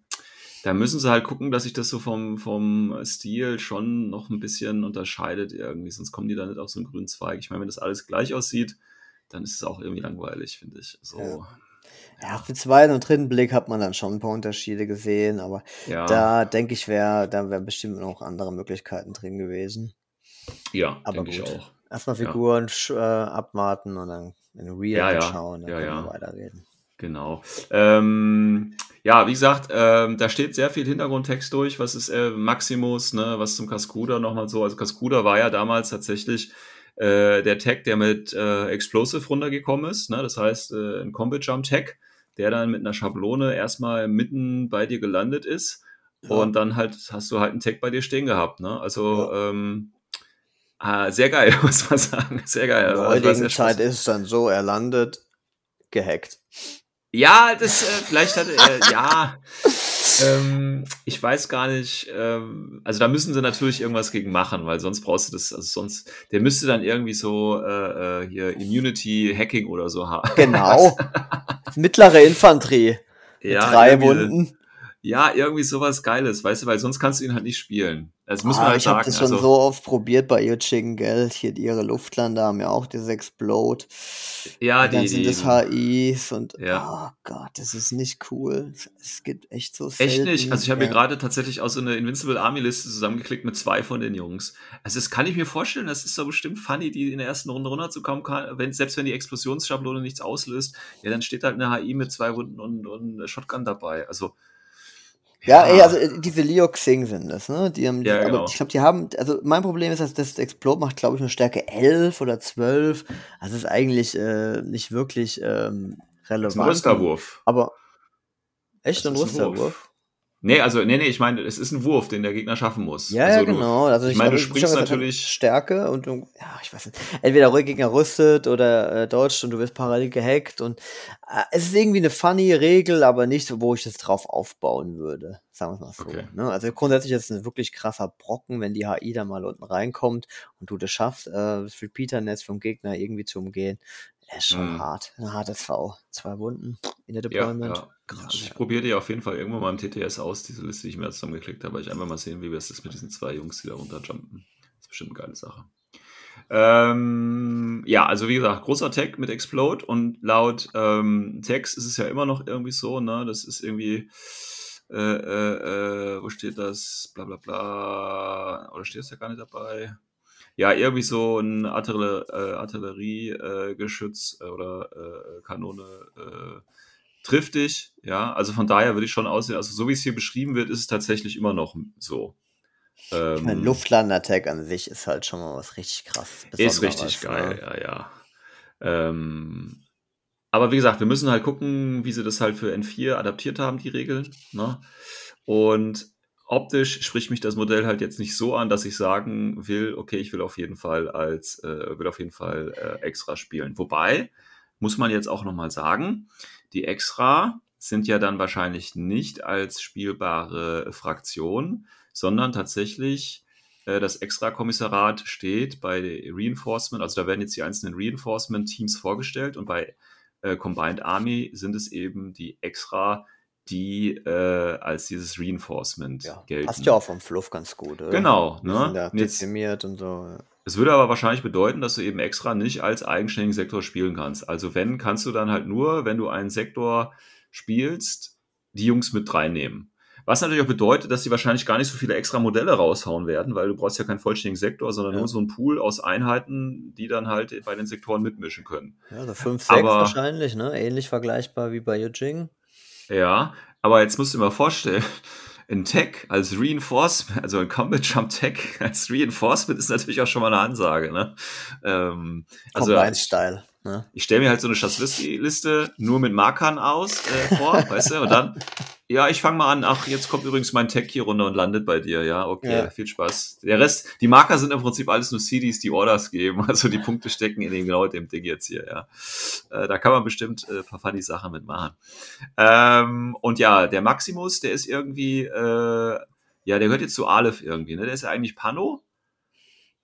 da müssen sie halt gucken, dass sich das so vom, vom Stil schon noch ein bisschen unterscheidet irgendwie, sonst kommen die da nicht auf so einen grünen Zweig. Ich meine, wenn das alles gleich aussieht, dann ist es auch irgendwie langweilig, finde ich. So. Ja. Ja, den zweiten und dritten Blick hat man dann schon ein paar Unterschiede gesehen, aber ja. da denke ich, wäre, da wären bestimmt noch andere Möglichkeiten drin gewesen. Ja, aber gut. ich auch. Erstmal Figuren ja. äh, abwarten und dann in Real ja, schauen, dann können wir weiterreden. Genau. Ähm, ja, wie gesagt, ähm, da steht sehr viel Hintergrundtext durch. Was ist äh, Maximus, ne? was zum Cascuda nochmal so. Also Cascuda war ja damals tatsächlich äh, der Tag, der mit äh, Explosive runtergekommen ist. Ne? Das heißt, äh, ein Combat Jump Tag der dann mit einer Schablone erstmal mitten bei dir gelandet ist. Ja. Und dann halt hast du halt einen Tag bei dir stehen gehabt. Ne? Also ja. ähm, ah, sehr geil, muss man sagen. Sehr geil. In der heutigen Zeit ist es dann so, er landet gehackt. Ja, das äh, vielleicht hat er, ja. ähm, ich weiß gar nicht. Ähm, also da müssen sie natürlich irgendwas gegen machen, weil sonst brauchst du das. Also sonst, der müsste dann irgendwie so äh, äh hier Immunity Hacking oder so haben. Genau. Mittlere Infanterie. Ja, drei Wunden. Ja, irgendwie sowas Geiles, weißt du, weil sonst kannst du ihn halt nicht spielen. Das muss ah, man halt ich sagen. Ich habe das schon also, so oft probiert bei ihr Chicken Geld. Hier ihre Luftlander haben ja auch dieses Explode. Ja, und dann die. sind das HIs und ja. oh Gott, das ist nicht cool. Es gibt echt so selten. Echt nicht. Also ich habe ja. mir gerade tatsächlich auch so eine Invincible Army Liste zusammengeklickt mit zwei von den Jungs. Also das kann ich mir vorstellen, das ist doch bestimmt funny, die in der ersten Runde runterzukommen kann. Wenn, selbst wenn die Explosionsschablone nichts auslöst, ja, dann steht halt eine HI mit zwei Wunden und, und Shotgun dabei. Also ja, ey, also äh, diese Leo Xing sind das, ne? Die haben, ja, aber genau. ich glaube, die haben, also mein Problem ist, dass das Explode macht, glaube ich, eine Stärke 11 oder 12. Also ist eigentlich äh, nicht wirklich ähm, relevant. Das ist ein Rüsterwurf. Aber echt ein Rüsterwurf? Nee, also, nee, nee, ich meine, es ist ein Wurf, den der Gegner schaffen muss. Ja, also ja, genau. Also ich meine, du springst ich natürlich. Stärke und du, ja, ich weiß nicht. Entweder der Gegner rüstet oder äh, dodgt und du wirst parallel gehackt und äh, es ist irgendwie eine funny Regel, aber nicht, wo ich jetzt drauf aufbauen würde. Sagen wir es mal so. Okay. Ne? Also grundsätzlich ist es ein wirklich krasser Brocken, wenn die HI da mal unten reinkommt und du das schaffst, äh, das Repeater-Netz vom Gegner irgendwie zu umgehen. Ist schon Mhm. hart. Ein hartes V. Zwei Wunden in der Ja, Deployment. ja. Krass, Also ich probiere die auf jeden Fall irgendwann mal im TTS aus, diese Liste, die ich mir zusammengeklickt habe, weil ich einfach mal sehen, wie es ist mit diesen zwei Jungs, die da runterjumpen. Das ist bestimmt eine geile Sache. Ähm, ja, also wie gesagt, großer Tag mit Explode und laut ähm, Text ist es ja immer noch irgendwie so, ne? Das ist irgendwie, äh, äh, äh, wo steht das? Bla bla bla. Oder steht das ja gar nicht dabei? Ja, irgendwie so ein äh, Artilleriegeschütz äh, Geschütz, äh, oder Kanone äh, trifft dich. Ja, also von daher würde ich schon aussehen, also so wie es hier beschrieben wird, ist es tatsächlich immer noch so. Ich meine, Ähm, Luftlander-Attack an sich ist halt schon mal was richtig krass. ist richtig geil, ja, ja. Ähm, aber wie gesagt, wir müssen halt gucken, wie sie das halt für N4 adaptiert haben, die Regeln. Ne? Und optisch spricht mich das Modell halt jetzt nicht so an, dass ich sagen will, okay, ich will auf jeden Fall als, äh, will auf jeden Fall äh, extra spielen. Wobei, muss man jetzt auch nochmal sagen, die Extra sind ja dann wahrscheinlich nicht als spielbare Fraktion, sondern tatsächlich äh, das Extra-Kommissariat steht bei Reinforcement, also da werden jetzt die einzelnen Reinforcement-Teams vorgestellt und bei äh, Combined Army sind es eben die Extra, die äh, als dieses Reinforcement Ja, gelten. passt ja auch vom Fluff ganz gut, oder? Genau, ne? da dezimiert und so. ja. Es würde aber wahrscheinlich bedeuten, dass du eben extra nicht als eigenständigen Sektor spielen kannst. Also wenn, kannst du dann halt nur, wenn du einen Sektor spielst, die Jungs mit reinnehmen. Was natürlich auch bedeutet, dass sie wahrscheinlich gar nicht so viele extra Modelle raushauen werden, weil du brauchst ja keinen vollständigen Sektor, sondern Ja. nur so einen Pool aus Einheiten, die dann halt bei den Sektoren mitmischen können. Ja, so 5, 6 Aber- wahrscheinlich, ne? Ähnlich vergleichbar wie bei Yujing. Ja, aber jetzt musst du dir mal vorstellen, ein Tech als Reinforcement, also ein Combat Jump Tech als Reinforcement ist natürlich auch schon mal eine Ansage, ne? Ähm, also Combine-Style. Ne? ich stelle mir halt so eine Chassliste nur mit Markern aus äh, vor, weißt du, und dann, ja, ich fange mal an, ach, jetzt kommt übrigens mein Tech hier runter und landet bei dir, ja, okay, Ja. viel Spaß. Der Rest, die Marker sind im Prinzip alles nur CDs, die Orders geben, also die Punkte stecken in dem, genau dem Ding jetzt hier, ja. Äh, da kann man bestimmt äh, ein paar funny Sachen mitmachen. Ähm, und ja, der Maximus, der ist irgendwie, äh, ja, der gehört jetzt zu Aleph irgendwie, ne, der ist ja eigentlich Pano,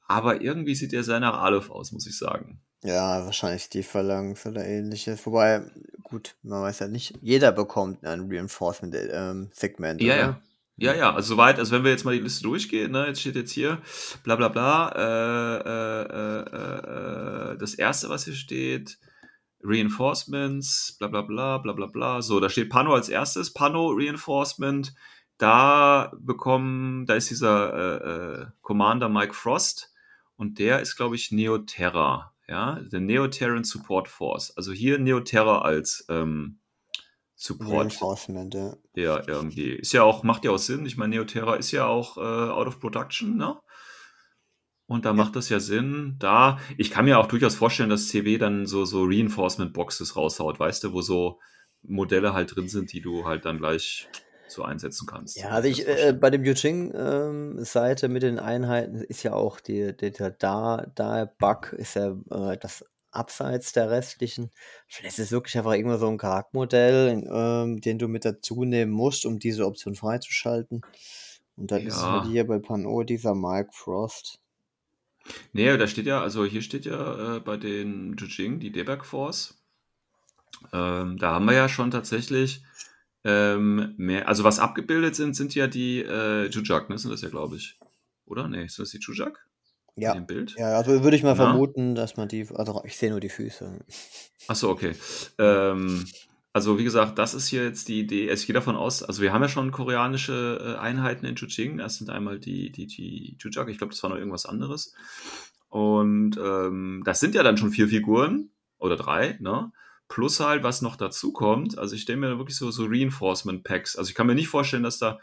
aber irgendwie sieht der sehr nach Aleph aus, muss ich sagen. Ja, wahrscheinlich die Phalanx oder ähnliches. Wobei, gut, man weiß ja nicht, jeder bekommt ein Reinforcement-Segment. Ja, ja. Ja, ja, also soweit, also wenn wir jetzt mal die Liste durchgehen, ne, jetzt steht jetzt hier, bla bla bla, äh, äh, äh, äh, das erste, was hier steht, Reinforcements, bla bla bla, bla bla bla. So, da steht Pano als erstes, Pano Reinforcement, da bekommen, da ist dieser äh, äh, Commander Mike Frost und der ist, glaube ich, Neoterra, ja, der Neoterran Support Force. Also hier Neoterra als ähm, Support. Reinforcement, ja. Ja, irgendwie. Ist ja auch, macht ja auch Sinn. Ich meine, Neoterra ist ja auch äh, out of production, ne? Und da macht das ja Sinn. Da, ich kann mir auch durchaus vorstellen, dass CW dann so, so Reinforcement-Boxes raushaut, weißt du, wo so Modelle halt drin sind, die du halt dann gleich so einsetzen kannst. Ja, also ich, äh, bei dem Yujing-Seite mit den Einheiten ist ja auch die, die, der da, da Bug ist ja äh, etwas abseits der restlichen. Vielleicht ist es wirklich einfach irgendwo so ein Charaktermodell, ähm, den du mit dazu nehmen musst, um diese Option freizuschalten. Und dann ist Ja. halt hier bei Pano dieser Mike Frost. Nee, da steht ja, also hier steht ja äh, bei den Jujing die Debug Force. Ähm, da haben wir ja schon tatsächlich ähm, mehr, also was abgebildet sind, sind ja die äh, Jujak, ne? Sind das ja, glaube ich. Oder? Nee, sind das die Jujak? Ja. Dem Bild? Ja, also würde ich mal Na? vermuten, dass man die, also ich sehe nur die Füße. Achso, okay. Ähm, also wie gesagt, das ist hier jetzt die Idee. Ich gehe davon aus, also wir haben ja schon koreanische äh, Einheiten in Chujing. Das sind einmal die, die, die Jujak, ich glaube, das war noch irgendwas anderes. Und ähm, das sind ja dann schon vier Figuren oder drei, ne? Plus halt, was noch dazu kommt. Also ich stelle mir da wirklich so, so Reinforcement Packs. Also ich kann mir nicht vorstellen, dass da,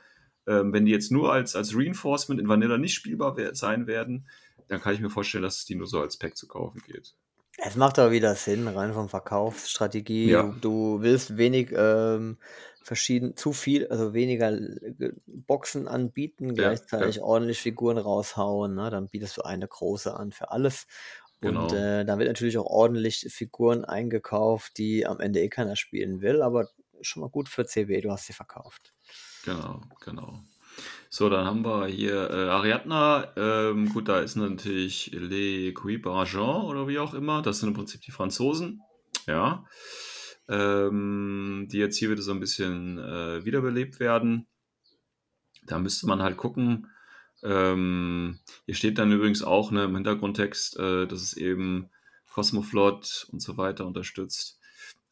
ähm, wenn die jetzt nur als, als Reinforcement in Vanilla nicht spielbar sein werden, dann kann ich mir vorstellen, dass es die nur so als Pack zu kaufen geht. Es macht aber wieder Sinn, rein vom Verkaufsstrategie. Ja. Du, du willst wenig ähm, verschieden, zu viel, also weniger äh, Boxen anbieten, gleichzeitig ja. ordentlich Figuren raushauen. Ne? Dann bietest du eine große an für alles. Genau. Und äh, da wird natürlich auch ordentlich Figuren eingekauft, die am Ende eh keiner spielen will, aber schon mal gut für CW, du hast sie verkauft. Genau, genau. So, dann haben wir hier äh, Ariadna. Ähm, gut, da ist natürlich Les Cuibes oder wie auch immer. Das sind im Prinzip die Franzosen. Ja. Ähm, die jetzt hier wieder so ein bisschen äh, wiederbelebt werden. Da müsste man halt gucken. Ähm, hier steht dann übrigens auch ne, im Hintergrundtext, äh, dass es eben Cosmoflot und so weiter unterstützt.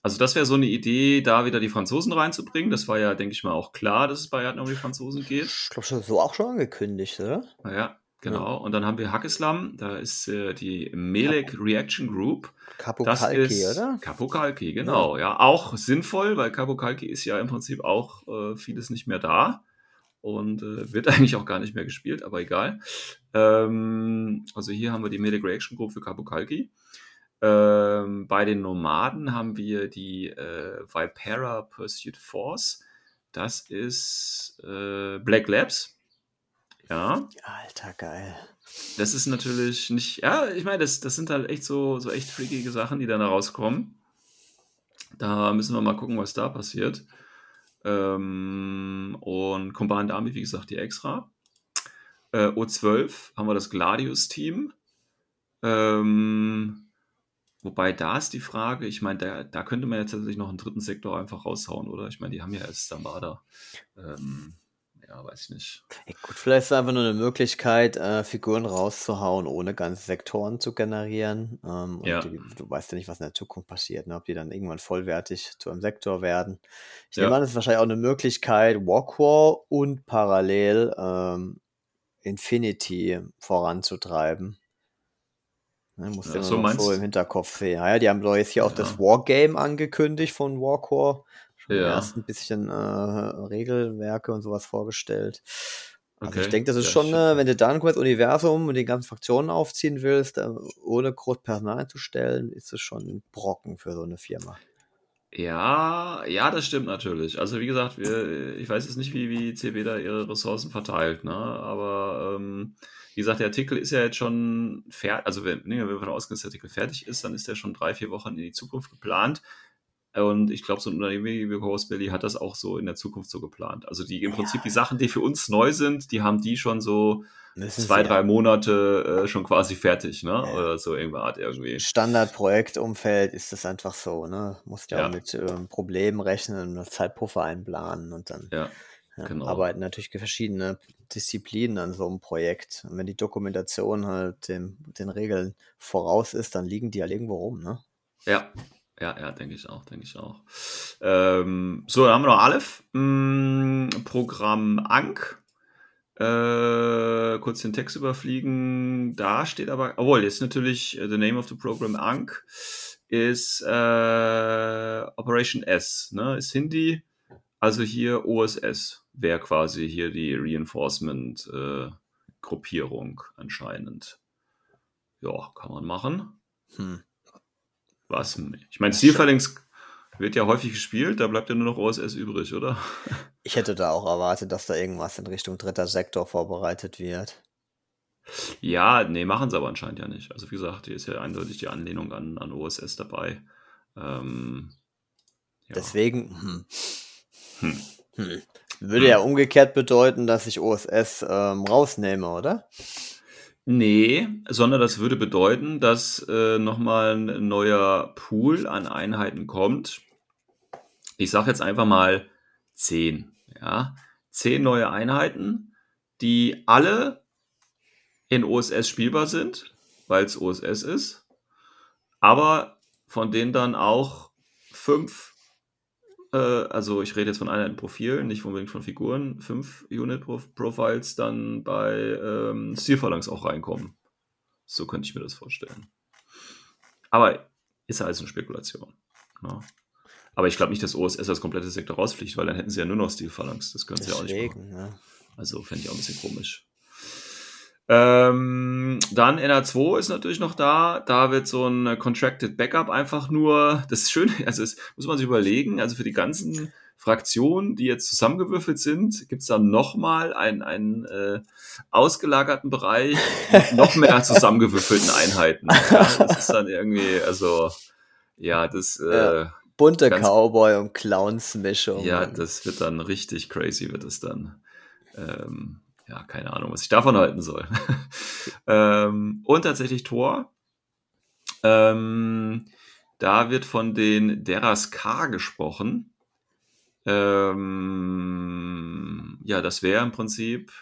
Also das wäre so eine Idee, da wieder die Franzosen reinzubringen. Das war ja, denke ich mal, auch klar, dass es bei Ariadna um die Franzosen geht. Ich glaube schon so auch schon angekündigt, oder? Naja, genau. Und dann haben wir Hackeslam, da ist äh, die Melek Reaction Group. Kapokalki, oder? Kapokalki, genau. Ja. auch sinnvoll, weil Kapokalki ist ja im Prinzip auch äh, vieles nicht mehr da und äh, wird eigentlich auch gar nicht mehr gespielt, aber egal. Ähm, also hier haben wir die Melek Reaction Group für Kapokalki. Ähm, bei den Nomaden haben wir die äh, Vipera Pursuit Force. Das ist äh, Black Labs. Ja, Alter, geil. das ist natürlich nicht. Ja, ich meine, das, das sind halt echt so, so echt freakige Sachen, die dann da rauskommen. Da müssen wir mal gucken, was da passiert. Ähm, und Combined Army, wie gesagt, die extra. Äh, O12 haben wir das Gladius-Team. Ähm, wobei da ist die Frage, ich meine, da, da könnte man jetzt tatsächlich noch einen dritten Sektor einfach raushauen, oder? Ich meine, die haben ja erst Samada. Ähm, ja, weiß ich nicht. Ey, gut, vielleicht ist es einfach nur eine Möglichkeit, äh, Figuren rauszuhauen, ohne ganze Sektoren zu generieren. Ähm, und Ja. die, du weißt ja nicht, was in der Zukunft passiert, ne? ob die dann irgendwann vollwertig zu einem Sektor werden. Ich Ja. nehme an, es ist wahrscheinlich auch eine Möglichkeit, Walkwar und parallel ähm, Infinity voranzutreiben. Ne, musst Ja, so so im Hinterkopf sehen. Ja, die haben doch jetzt hier auch das. Wargame angekündigt von Warcore. Ja. erst ein bisschen äh, Regelwerke und sowas vorgestellt. Also ich Okay. denke, das ist Ja, schon, ich- äh, wenn du da ein kurzes Universum und die ganzen Fraktionen aufziehen willst, äh, ohne groß Personal einzustellen, ist es schon ein Brocken für so eine Firma. Ja, ja, das stimmt natürlich. Also wie gesagt, wir, ich weiß jetzt nicht, wie, wie CB da ihre Ressourcen verteilt, ne? Aber ähm, wie gesagt, der Artikel ist ja jetzt schon fertig. Also wenn, nee, wenn wir davon ausgehen, dass der Artikel fertig ist, dann ist der schon drei, vier Wochen in die Zukunft geplant. Und ich glaube, so ein Unternehmen wie Horsebilly hat das auch so in der Zukunft so geplant. Also die im Prinzip die Sachen, die für uns neu sind, die haben die schon so zwei, drei. Monate äh, schon quasi fertig, ne? Ja. Oder so irgendeine Art irgendwie. Standardprojektumfeld ist das einfach so, ne? Musst ja, Ja. auch mit ähm, Problemen rechnen und Zeitpuffer einplanen und dann ja, genau. arbeiten natürlich verschiedene Disziplinen an so einem Projekt. Und wenn die Dokumentation halt dem, den Regeln voraus ist, dann liegen die halt irgendwo rum, ne? Ja, ja, ja, denke ich auch, denke ich auch. Ähm, so, dann haben wir noch Aleph. Mm, Programm Ank. Äh, kurz den Text überfliegen. Da steht aber, obwohl, jetzt natürlich, äh, the name of the program Ank ist äh, Operation S, ne? Ist Hindi. Also hier OSS wäre quasi hier die Reinforcement-Gruppierung anscheinend. Ja, kann man machen. Hm. Was? Ich meine, Steel-Phalanx wird ja häufig gespielt, da bleibt ja nur noch OSS übrig, oder? Ich hätte da auch erwartet, dass da irgendwas in Richtung dritter Sektor vorbereitet wird. Ja, nee, machen sie aber anscheinend ja nicht. Also wie gesagt, hier ist ja eindeutig die Anlehnung an, an OSS dabei. Ähm, ja. Deswegen, hm. Hm. Hm. Würde ja umgekehrt bedeuten, dass ich OSS ähm, rausnehme, oder? Nee, sondern das würde bedeuten, dass äh, nochmal ein neuer Pool an Einheiten kommt. Ich sage jetzt einfach mal 10. Ja? 10 neue Einheiten, die alle in OSS spielbar sind, weil es OSS ist, aber von denen dann auch fünf, äh, also ich rede jetzt von Einheitenprofilen, nicht unbedingt von Figuren, fünf Unit-Profiles dann bei ähm, Steel-Phalanx auch reinkommen. So könnte ich mir das vorstellen. Aber ist ja alles eine Spekulation. Ne? Aber ich glaube nicht, dass OSS als komplettes Sektor rausfliegt, weil dann hätten sie ja nur noch Steel-Phalanx. Das können sie ja auch nicht machen. Ne? Also fände ich auch ein bisschen komisch. Ähm, dann NR2 ist natürlich noch da. Da wird so ein Contracted Backup einfach nur, das ist schön, also das muss man sich überlegen, also für die ganzen Fraktionen, die jetzt zusammengewürfelt sind, gibt es dann nochmal einen, einen äh, ausgelagerten Bereich mit noch mehr zusammengewürfelten Einheiten. Ja, das ist dann irgendwie, also ja, das äh. Bunte Ganz- Cowboy- und Clowns-Mischung. ja, das wird dann richtig crazy, wird es dann. Ähm, ja, keine Ahnung, was ich davon halten soll. ähm, und tatsächlich Tor. Ähm, da wird von den Deras K gesprochen. Ähm, ja, das wäre im Prinzip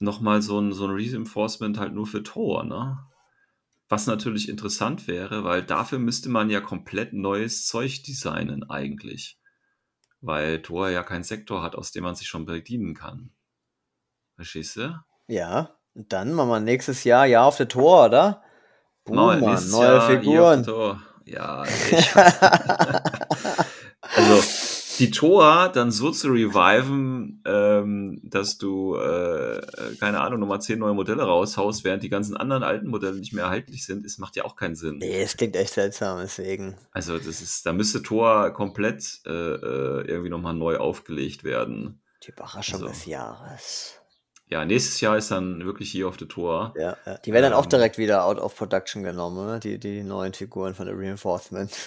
nochmal so ein, so ein Reinforcement halt nur für Tor, ne? Was natürlich interessant wäre, weil dafür müsste man ja komplett neues Zeug designen eigentlich. Weil Tor ja keinen Sektor hat, aus dem man sich schon bedienen kann. Verstehst du? Ja, und dann machen wir nächstes Jahr ja auf der Tor, oder? Boom, Mann, neue Jahr Figuren. Ja, also die Tor dann so zu reviven, ähm, dass du, äh, äh, keine Ahnung, nochmal zehn neue Modelle raushaust, während die ganzen anderen alten Modelle nicht mehr erhältlich sind, ist, macht ja auch keinen Sinn. nee, es klingt echt seltsam, deswegen. Also das ist, da müsste Tor komplett äh, äh, irgendwie nochmal neu aufgelegt werden. Die Überraschung Also. des Jahres. Ja, nächstes Jahr ist dann wirklich hier auf der Tor. Ja, ja. Die werden dann auch Ähm. direkt wieder out of production genommen, ne? die, die neuen Figuren von der Reinforcement.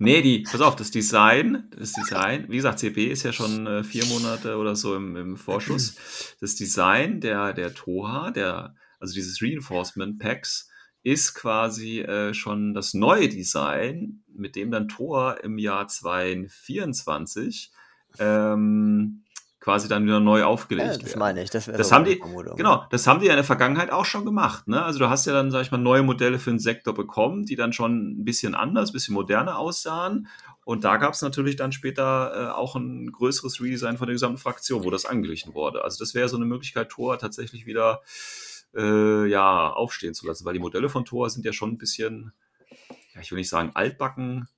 Nee, die, pass auf, das Design, das Design, wie gesagt, CP ist ja schon äh, vier Monate oder so im, im Vorschuss. Das Design der, der Toha, der, also dieses Reinforcement Packs, ist quasi äh, schon das neue Design, mit dem dann Tor im Jahr 2024 ähm, quasi dann wieder neu aufgelegt ja, das meine ich. Das, Das so haben die, Vermutung. genau, das haben die ja in der Vergangenheit auch schon gemacht. Ne? Also du hast ja dann, sag ich mal, neue Modelle für den Sektor bekommen, die dann schon ein bisschen anders, ein bisschen moderner aussahen. Und da gab es natürlich dann später äh, auch ein größeres Redesign von der gesamten Fraktion, wo das angeglichen wurde. Also das wäre so eine Möglichkeit, Tor tatsächlich wieder äh, ja, aufstehen zu lassen, weil die Modelle von Tor sind ja schon ein bisschen, ja, ich will nicht sagen altbacken,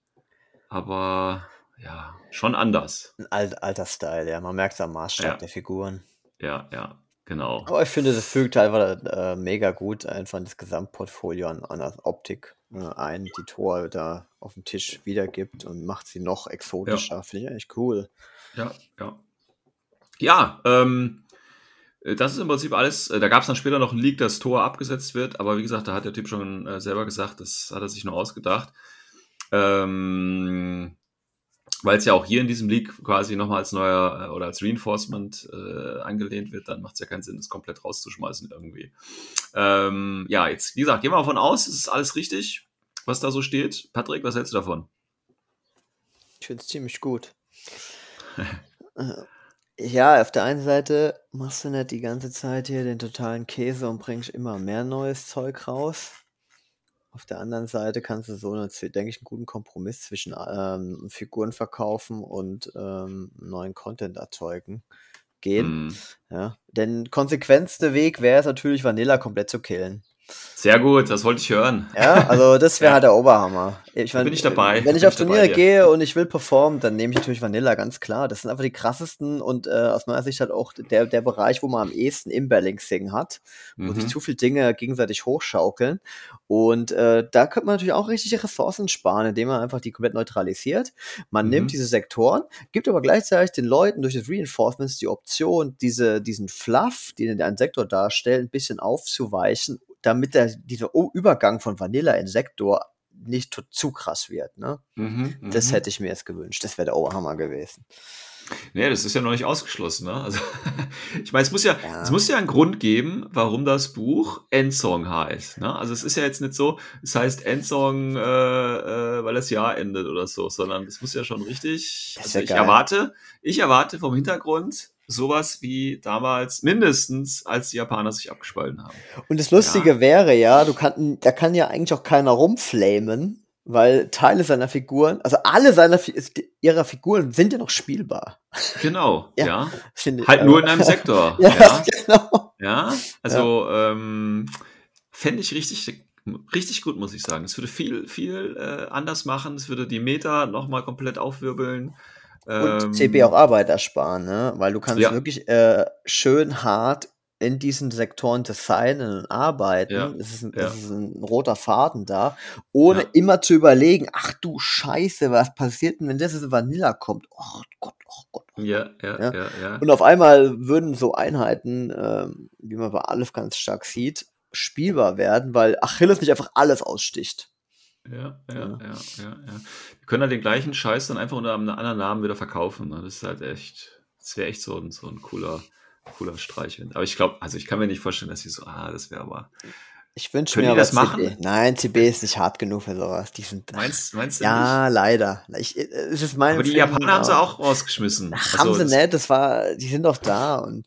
aber ja, schon anders. Ein alt, alter Style, ja. Man merkt es am Maßstab Ja. der Figuren. Ja, ja, genau. Aber ich finde, das fügt einfach äh, mega gut einfach in das Gesamtportfolio an, an der Optik äh, ein, die Tor da auf dem Tisch wiedergibt und macht sie noch exotischer. Finde ich eigentlich cool. Ja, ja. Ja, ähm, äh, das ist im Prinzip alles. äh, Da gab es dann später noch ein Leak, dass Tor abgesetzt wird, aber wie gesagt, da hat der Typ schon äh, selber gesagt, das hat er sich nur ausgedacht. Ähm, weil es ja auch hier in diesem Leak quasi nochmal als neuer äh, oder als Reinforcement äh, angelehnt wird, dann macht es ja keinen Sinn, das komplett rauszuschmeißen irgendwie. Ähm, ja, jetzt, wie gesagt, gehen wir davon aus, es ist alles richtig, was da so steht. Patrick, was hältst du davon? Ich finde es ziemlich gut. Äh, ja, auf der einen Seite machst du nicht die ganze Zeit hier den totalen Käse und bringst immer mehr neues Zeug raus. Auf der anderen Seite kannst du so, eine, denke ich, einen guten Kompromiss zwischen ähm, Figuren verkaufen und ähm, neuen Content erzeugen gehen. Hm, Ja, denn konsequentste Weg wäre es natürlich, Vanilla komplett zu killen. Sehr gut, das wollte ich hören. Ja, also das wäre Ja. halt der Oberhammer. Ich mein, bin ich dabei, Wenn ich bin auf ich Turniere gehe und ich will performen, dann nehme ich natürlich Vanilla, ganz klar. Das sind einfach die krassesten und äh, aus meiner Sicht halt auch der, der Bereich, wo man am ehesten Imbalancing hat, wo sich Mhm. zu viele Dinge gegenseitig hochschaukeln. Und äh, da könnte man natürlich auch richtige Ressourcen sparen, indem man einfach die komplett neutralisiert. Man Mhm. nimmt diese Sektoren, gibt aber gleichzeitig den Leuten durch das Reinforcements die Option, diese, diesen Fluff, den ein Sektor darstellt, ein bisschen aufzuweichen, damit der, dieser Übergang von Vanilla in Sektor nicht zu krass wird. Ne? Mhm, Das mhm. hätte ich mir jetzt gewünscht. Das wäre der Oberhammer gewesen. Nee, das ist ja noch nicht ausgeschlossen. Ne? Also, ich meine, es muss ja, Ja. es muss ja einen Grund geben, warum das Buch Endsong heißt. Ne? Also es ist ja jetzt nicht so, es heißt Endsong, äh, äh, weil das Jahr endet oder so, sondern es muss ja schon richtig. Also wär ich erwarte, ich erwarte vom Hintergrund sowas wie damals mindestens, als die Japaner sich abgespalten haben. Und das Lustige wäre ja, du kann, da kann ja eigentlich auch keiner rumflamen, weil Teile seiner Figuren, also alle seiner ihrer Figuren sind ja noch spielbar. Genau, Ja. ja. Finde Halt nur in einem Sektor. ja, ja. genau. Ja, also ähm, fände ich richtig, richtig gut, muss ich sagen. Es würde viel, viel äh, anders machen. Es würde die Meta nochmal komplett aufwirbeln. Und Ähm, CB auch Arbeit ersparen, ne? Weil du kannst Ja. wirklich äh, schön hart in diesen Sektoren designen und arbeiten. Ja, Es, ist ein, ja. es ist ein roter Faden da, ohne immer zu überlegen, ach du Scheiße, was passiert denn, wenn das in Vanilla kommt? Oh Gott, oh Gott. Ja, ja, Ja. ja, ja. Und auf einmal würden so Einheiten, ähm, wie man bei Aleph ganz stark sieht, spielbar werden, weil Achilles nicht einfach alles aussticht. Ja, ja, Ja. ja, ja. Wir können halt den gleichen Scheiß dann einfach unter einem anderen Namen wieder verkaufen. Ne? Das ist halt echt, das wäre echt so ein, so ein cooler, cooler Streich. Aber ich glaube, also ich kann mir nicht vorstellen, dass sie so, ah, das wäre aber. Ich wünsche mir die aber das machen? CB. Nein, CB ist nicht hart genug für sowas. Die sind, Meinst, meinst du ja, leider. Ich, äh, es ist mein nicht? Aber die Japaner haben sie aber- auch rausgeschmissen. Ach, Also haben sie das- nicht, das war, die sind doch da und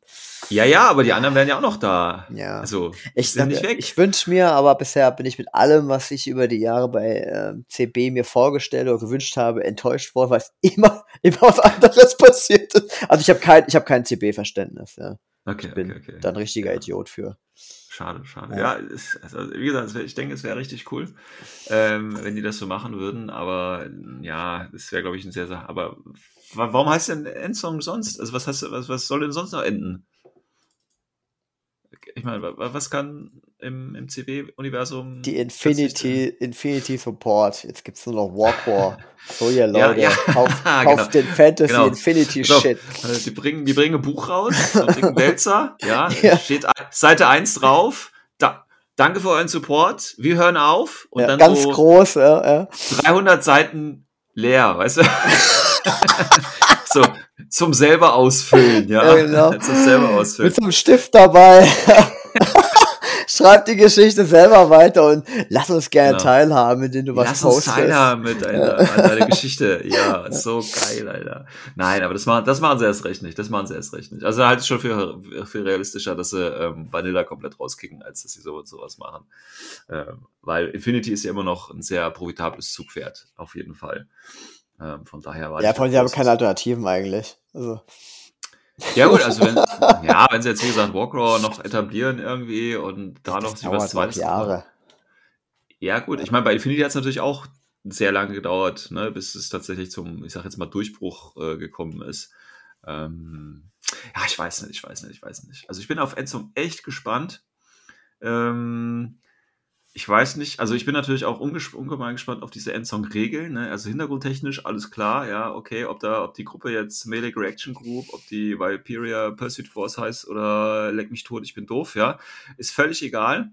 Ja, ja, aber die anderen wären ja auch noch da. ja. Also, Ich, sind nicht sag- weg. ich wünsche mir, aber bisher bin ich mit allem, was ich über die Jahre bei ähm, CB mir vorgestellt oder gewünscht habe, enttäuscht worden, weil es immer, immer was anderes passiert ist. Also ich habe kein, ich habe kein CB-Verständnis. Ja. okay, Ich bin okay, okay. da ein richtiger Ja. Idiot für. Schade, schade. Ja. Es, also, wie gesagt, es wär, ich denke, es wäre richtig cool, ähm, wenn die das so machen würden. Aber ja, das wäre, glaube ich, ein sehr, sehr. Aber wa- warum heißt denn Endsong sonst? Also, was, hast, was, was soll denn sonst noch enden? Ich meine, wa- wa- was kann im, im CB-Universum. Die Infinity, Infinity Support. Jetzt gibt's nur noch Warcore. So, ihr Ja, Leute, ja. kauft, kauft Genau. den Fantasy Genau. Infinity So, Shit. äh, die, bringen, die bringen ein Buch raus, einen Wälzer, ja, Ja. steht Seite 1 drauf. Da, danke für euren Support. Wir hören auf. Und Ja, dann ganz so, groß, ja, ja. 300 Seiten leer, weißt du? so, zum selber ausfüllen, ja. Ja, genau. Zum selber ausfüllen. Mit so einem Stift dabei. Schreib die Geschichte selber weiter und lass uns gerne Genau. teilhaben, indem du was Lass uns postest. teilhaben mit deiner, an deiner Geschichte. Ja, so geil, Alter. Nein, aber das machen, das machen sie erst recht nicht. Das machen sie erst recht nicht. Also halte ich schon für, für realistischer, dass sie ähm, Vanilla komplett rauskicken, als dass sie so, sowas machen. Ähm, weil Infinity ist ja immer noch ein sehr profitables Zugpferd, auf jeden Fall. Ähm, von daher war Ja, vor allem, sie haben keine Alternativen eigentlich. Also, Ja gut, also wenn, ja, wenn sie jetzt wie gesagt Warcraw noch etablieren irgendwie und da noch sich was Zweites Jahre. Ja gut, ich meine bei Infinity hat es natürlich auch sehr lange gedauert, ne, bis es tatsächlich zum, ich sag jetzt mal Durchbruch äh, gekommen ist. Ähm, ja, ich weiß nicht, ich weiß nicht, ich weiß nicht. Also ich bin auf Endzone echt gespannt. Ähm, ich weiß nicht, also ich bin natürlich auch ungemein gespannt auf diese Endsong-Regeln. Ne? Also hintergrundtechnisch alles klar, ja, okay, ob da, ob die Gruppe jetzt Melee Reaction Group, ob die Viperia Pursuit Force heißt oder Leck mich tot, ich bin doof, ja, ist völlig egal.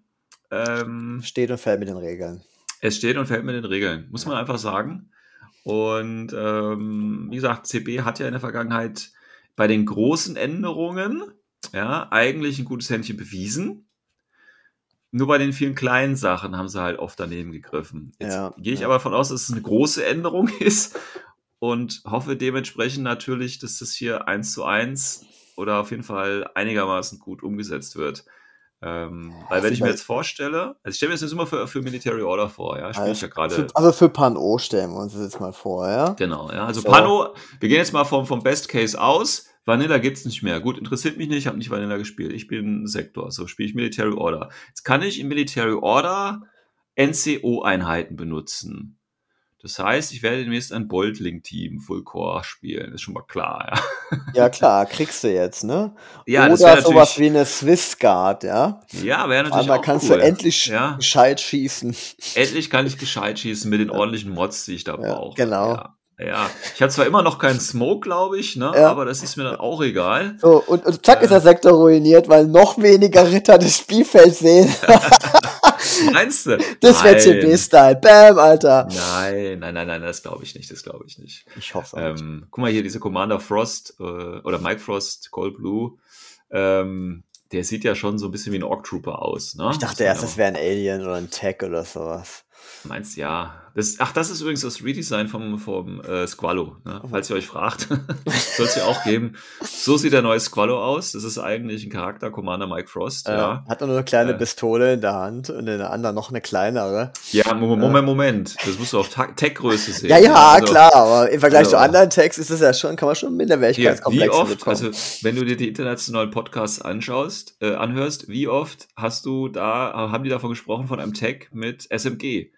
Ähm, Steht und fällt mit den Regeln. es steht und fällt mit den Regeln, muss man einfach sagen. Und ähm, wie gesagt, CB hat ja in der Vergangenheit bei den großen Änderungen ja eigentlich ein gutes Händchen bewiesen. Nur bei den vielen kleinen Sachen haben sie halt oft daneben gegriffen. Jetzt Ja, gehe ich ja. aber davon aus, dass es eine große Änderung ist und hoffe dementsprechend natürlich, dass das hier eins zu eins oder auf jeden Fall einigermaßen gut umgesetzt wird. Ähm, weil wenn ich mir jetzt vorstelle, also ich stelle mir das jetzt immer für, für Military Order vor, ja, ich ja gerade. für, also für Pan-O stellen wir uns das jetzt mal vor, ja? Genau, ja. Also So. Pano, wir gehen jetzt mal vom, vom Best Case aus. Vanilla gibt's nicht mehr. Gut, interessiert mich nicht, ich habe nicht Vanilla gespielt. Ich bin Sektor, so spiele ich Military Order. Jetzt kann ich in Military Order NCO-Einheiten benutzen. Das heißt, ich werde demnächst ein Boldling-Team Full Core spielen. Ist schon mal klar, ja. Ja, klar, kriegst du jetzt, ne? Ja, das Oder wäre sowas wie eine Swiss Guard, ja? Ja, wäre natürlich Einmal auch kannst cool. du endlich ja. gescheit schießen. Endlich kann ich gescheit schießen mit den ordentlichen Mods, die ich da Ja, brauche. genau. Ja. Ja. Ich habe zwar immer noch keinen Smoke, glaube ich, ne? Ja. aber das ist mir dann auch egal. So, und, und zack Ja. ist der Sektor ruiniert, weil noch weniger Ritter das Spielfeld sehen. Meinst du? Das wäre. CB-Style. Bam, Alter. Nein, nein, nein, nein, das glaube ich nicht, das glaube ich nicht. Ich hoffe nicht. Ähm, guck mal hier, diese Commander Frost äh, oder Mike Frost, Cold Blue, ähm, der sieht ja schon so ein bisschen wie ein Orc Trooper aus. Ne? Ich dachte erst, das wäre ein Alien oder ein Tech oder sowas. Meinst ja. Das, ach, das ist übrigens das Redesign vom, vom äh, Squallow, ne? falls ihr euch fragt. Soll es ja auch geben. So sieht der neue Squallow aus. Das ist eigentlich ein Charakter, Commander Mike Frost. Äh, ja. Hat nur eine kleine Äh. Pistole in der Hand und in der anderen noch eine kleinere. Ja, Mo- Moment, Moment. Das musst du auf Tech-Größe sehen. Ja, ja, Also, klar, aber im Vergleich also- zu anderen Tags ist es ja schon, kann man schon Hier, Minderwertigkeitskomplexe wie oft, bekommen. also wenn du dir die internationalen Podcasts anschaust, äh, anhörst, wie oft hast du da, haben die davon gesprochen von einem Tag mit SMG?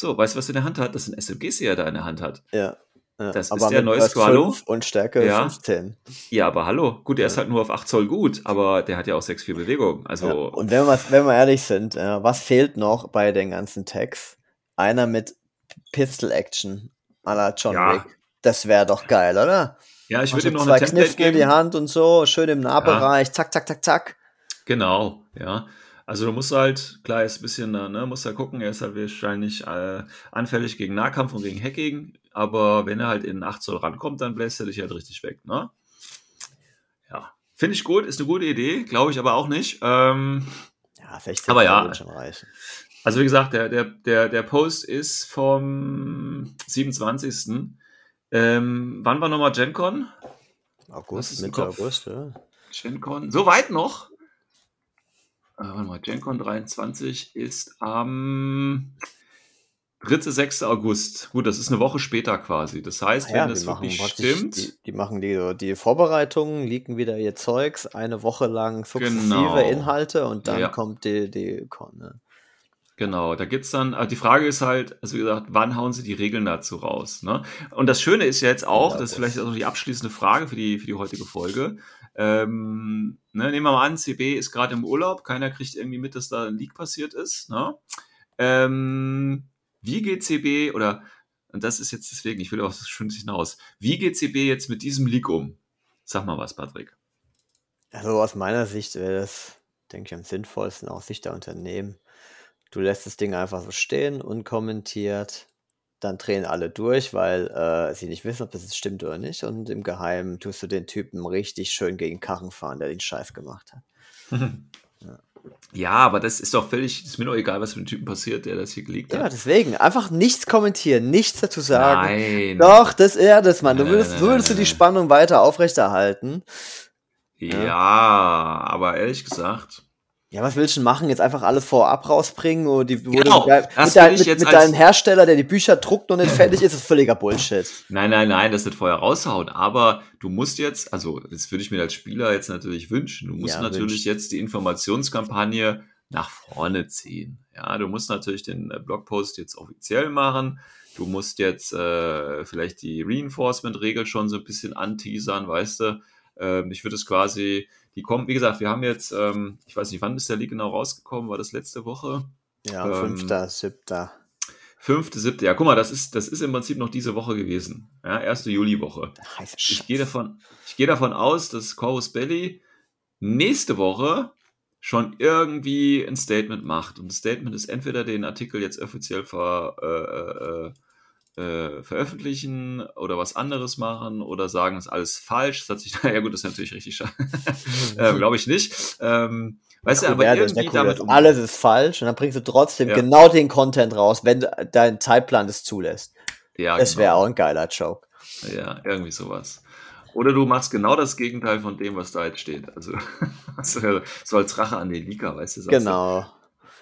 So, weißt du, was er in der Hand hat? Das sind SMGs, die er da in der Hand hat. ja. Ja, Das aber ist der neue Squalo. 5 und Stärke Ja. 15. Ja, aber hallo. Gut, der ist halt nur auf 8 Zoll gut, aber der hat ja auch 6,4 Bewegung. Also, Ja. Und wenn wir, wenn wir ehrlich sind, äh, was fehlt noch bei den ganzen Tags? Einer mit Pistol Action à la John Ja. Wick. Das wäre doch geil, oder? ja, ich Machst würde ihm noch zwei eine Template Kniften in die geben. Hand und so, schön im Nahbereich, zack, zack, zack, zack. Genau, ja. Also du musst halt, klar, ist ein bisschen, ne, musst da gucken, er ist halt wahrscheinlich äh, anfällig gegen Nahkampf und gegen Hacking, aber wenn er halt in 8 Zoll rankommt, dann bläst er dich halt richtig weg, ne? Ja. Finde ich gut, ist eine gute Idee, glaube ich aber auch nicht. Ähm, Ja, 16 Aber ja. schon reichen. also wie gesagt, der, der, der, der Post ist vom 27. Ähm, wann war nochmal GenCon? August, Mitte? August, ja. GenCon, so weit noch? Äh, warte mal, GenCon 23 ist am 3. 6. August. Gut, das ist eine Woche später quasi. Das heißt, Ah ja, wenn die das machen wirklich stimmt, die, die machen die, die Vorbereitungen, liegen wieder ihr Zeugs, eine Woche lang sukzessive Genau. Inhalte und dann Ja. kommt die, die Con. Ne? Genau, da gibt's dann, aber die Frage ist halt, also wie gesagt, wann hauen sie die Regeln dazu raus? Ne? Und das Schöne ist ja jetzt auch, Ja, das ist vielleicht auch die abschließende Frage für die, für die heutige Folge. Ähm, ne, nehmen wir mal an, CB ist gerade im Urlaub, keiner kriegt irgendwie mit, dass da ein Leak passiert ist. Ne? Ähm, wie geht CB, oder, und das ist jetzt deswegen, ich will das Schönes hinaus, wie geht CB jetzt mit diesem Leak um? Sag mal was, Patrick. Also aus meiner Sicht wäre das, denke ich, am sinnvollsten aus Sicht der Unternehmen. Du lässt das Ding einfach so stehen, unkommentiert. Dann drehen alle durch, weil äh, sie nicht wissen, ob das stimmt oder nicht. Und im Geheimen tust du den Typen richtig schön gegen Karren fahren, der den Scheiß gemacht hat. Ja, aber das ist doch völlig, ist mir doch egal, was mit dem Typen passiert, der das hier geleakt Ja, hat. deswegen. Einfach nichts kommentieren, nichts dazu sagen. Nein. Doch, das ist das, Mann. Du würdest, nein, nein, würdest du die. Spannung weiter aufrechterhalten. Ja, aber ehrlich gesagt, Ja, was willst du denn machen? Jetzt einfach alles vorab rausbringen? Oder die, Genau, du, mit, dein, mit, mit deinem Hersteller, der die Bücher druckt und nicht fertig ist, ist völliger Bullshit. nein, nein, nein, das wird vorher raushauen. Aber du musst jetzt, also das würde ich mir als Spieler jetzt natürlich wünschen. Du musst Ja, natürlich wünschen. jetzt die Informationskampagne nach vorne ziehen. Ja, du musst natürlich den äh, Blogpost jetzt offiziell machen. Du musst jetzt äh, vielleicht die Reinforcement-Regel schon so ein bisschen anteasern, weißt du. Ähm, ich würde es quasi, die kommen, wie gesagt, wir haben jetzt, ähm, ich weiß nicht, wann ist der League genau rausgekommen? War das letzte Woche? Ja, Ähm, fünfter, siebter. Fünfte, siebte, ja, guck mal, das ist, das ist im Prinzip noch diese Woche gewesen. Ja, erste Juliwoche. Ich gehe davon, ich gehe davon aus, dass Corvus Belly nächste Woche schon irgendwie ein Statement macht. Und das Statement ist entweder den Artikel jetzt offiziell ver, äh, äh, äh, veröffentlichen oder was anderes machen oder sagen, es ist alles falsch. Das hat sich, ja gut, das ist natürlich richtig schade. äh, Glaube ich nicht. Ähm, weißt du, aber das, irgendwie cool, damit das. Alles ist falsch und dann bringst du trotzdem Ja. genau den Content raus, wenn de- dein Zeitplan das zulässt. ja, das wäre genau. auch ein geiler Joke. Ja, irgendwie sowas. Oder du machst genau das Gegenteil von dem, was da jetzt steht. Also, so als Rache an den Leaker, weißt du? Genau. du,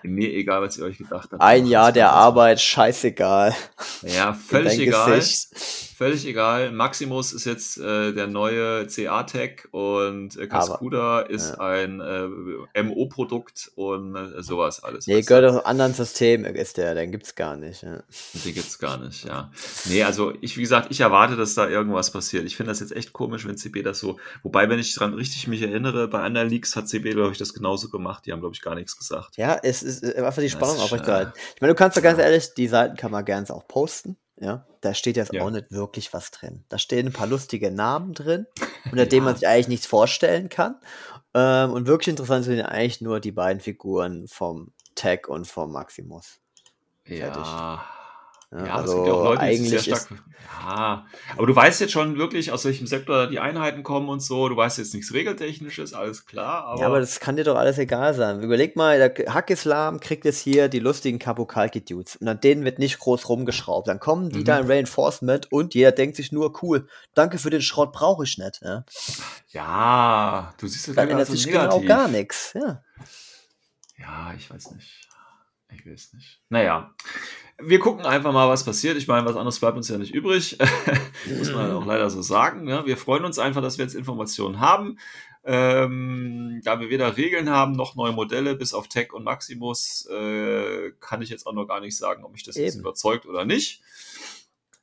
Mir egal, was ihr euch gedacht habt. Ein Jahr der. Arbeit, scheißegal. Ja, völlig egal. Gesicht. Völlig egal. Maximus ist jetzt äh, der neue CA-Tech und äh, Cascuda ist ja. ein äh, MO-Produkt und äh, sowas alles. Nee, gehört aus einem anderen System, ist der, den gibt's gar nicht. Ja. Die gibt's gar nicht, ja. Nee, also ich, wie gesagt, ich erwarte, dass da irgendwas passiert. Ich finde das jetzt echt komisch, wenn CB das so, wobei, wenn ich dran richtig mich erinnere, bei anderen Leaks hat CB, glaube ich, das genauso gemacht. Die haben, glaube ich, gar nichts gesagt. Ja, es ist äh, einfach die Spannung aufrechterhalten. äh, Ich meine, du kannst ja ganz ehrlich, die Seiten kann man gerne auch posten. Ja, da steht jetzt Ja. auch nicht wirklich was drin. Da stehen ein paar lustige Namen drin, unter denen Ja. man sich eigentlich nichts vorstellen kann. Ähm, und wirklich interessant sind ja eigentlich nur die beiden Figuren vom Tag und vom Maximus. Fertig. Ja. Ja, Ja, es also gibt ja auch Leute, die sich eigentlich sehr stark. Ja, aber du weißt jetzt schon wirklich, aus welchem Sektor die Einheiten kommen und so. Du weißt jetzt nichts Regeltechnisches, alles klar. Aber, ja, aber das kann dir doch alles egal sein. Überleg mal, der Hackislam kriegt jetzt hier die lustigen Kabukalki-Dudes und an denen wird nicht groß rumgeschraubt. Dann kommen die Mhm. da in Reinforcement und jeder denkt sich nur, cool, danke für den Schrott, brauche ich nicht. Ja? ja, du siehst das Dann ändert sich genau gar nichts. Ja. Ja, ich weiß nicht. Ich will es nicht. Naja, wir gucken einfach mal, was passiert. Ich meine, was anderes bleibt uns ja nicht übrig. Muss man auch leider so sagen. Ja, wir freuen uns einfach, dass wir jetzt Informationen haben. Ähm, da wir weder Regeln haben noch neue Modelle, bis auf Tech und Maximus, äh, kann ich jetzt auch noch gar nicht sagen, ob mich das jetzt Eben. überzeugt oder nicht.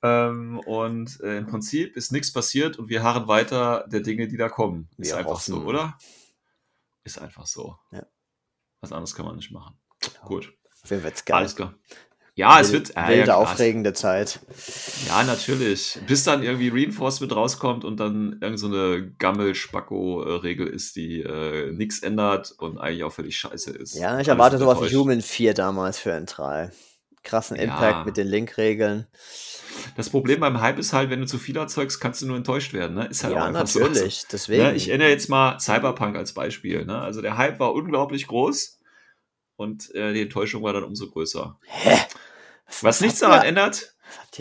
Ähm, und äh, im Prinzip ist nichts passiert und wir harren weiter der Dinge, die da kommen. Ist Wir einfach so, hoffen. oder? Ist einfach so. Ja. Was anderes kann man nicht machen. Genau. Gut. Wer wird's geil? Alles klar. Ja, es wird äh, wilde, ja, aufregende Zeit. Ja, natürlich. Bis dann irgendwie Reinforcement rauskommt und dann irgend so eine Gammel-Spacko-Regel ist, die äh, nichts ändert und eigentlich auch völlig scheiße ist. Ja, ich erwarte sowas wie. Human 4 damals für N3. Krassen Ja. Impact mit den Link-Regeln. Das Problem beim Hype ist halt, wenn du zu viel erzeugst, kannst du nur enttäuscht werden. Ne? Ist halt auch Ja, einfach so. natürlich. Deswegen. Ne? Ich erinnere jetzt mal Cyberpunk als Beispiel. Ne? Also der Hype war unglaublich groß und äh, die Enttäuschung war dann umso größer. Was nichts daran ihr- ändert,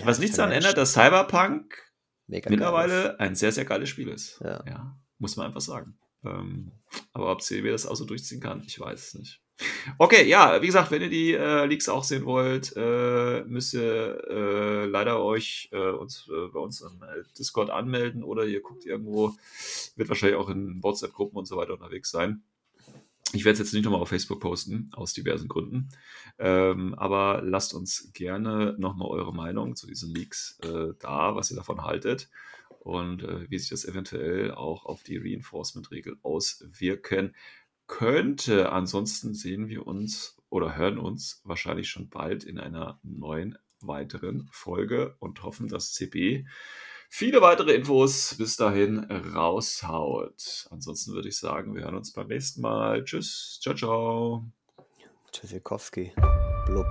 was nichts daran ändert, dass Cyberpunk Mega mittlerweile ein sehr, sehr geiles Spiel ist. Ja. muss man einfach sagen. Ähm, aber ob CW das auch so durchziehen kann, ich weiß es nicht. Okay, ja, wie gesagt, wenn ihr die äh, Leaks auch sehen wollt, äh, müsst ihr äh, leider euch äh, uns, äh, bei uns am äh, Discord anmelden oder ihr guckt irgendwo, wird wahrscheinlich auch in WhatsApp-Gruppen und so weiter unterwegs sein. Ich werde es jetzt nicht nochmal auf Facebook posten, aus diversen Gründen. Ähm, aber lasst uns gerne nochmal eure Meinung zu diesen Leaks äh, da, was ihr davon haltet und äh, wie sich das eventuell auch auf die Reinforcement-Regel auswirken könnte. Ansonsten sehen wir uns oder hören uns wahrscheinlich schon bald in einer neuen weiteren Folge und hoffen, dass CB viele weitere Infos bis dahin raushaut. Ansonsten würde ich sagen, wir hören uns beim nächsten Mal. Tschüss, ciao, ciao. Tschüssikowski. Blub.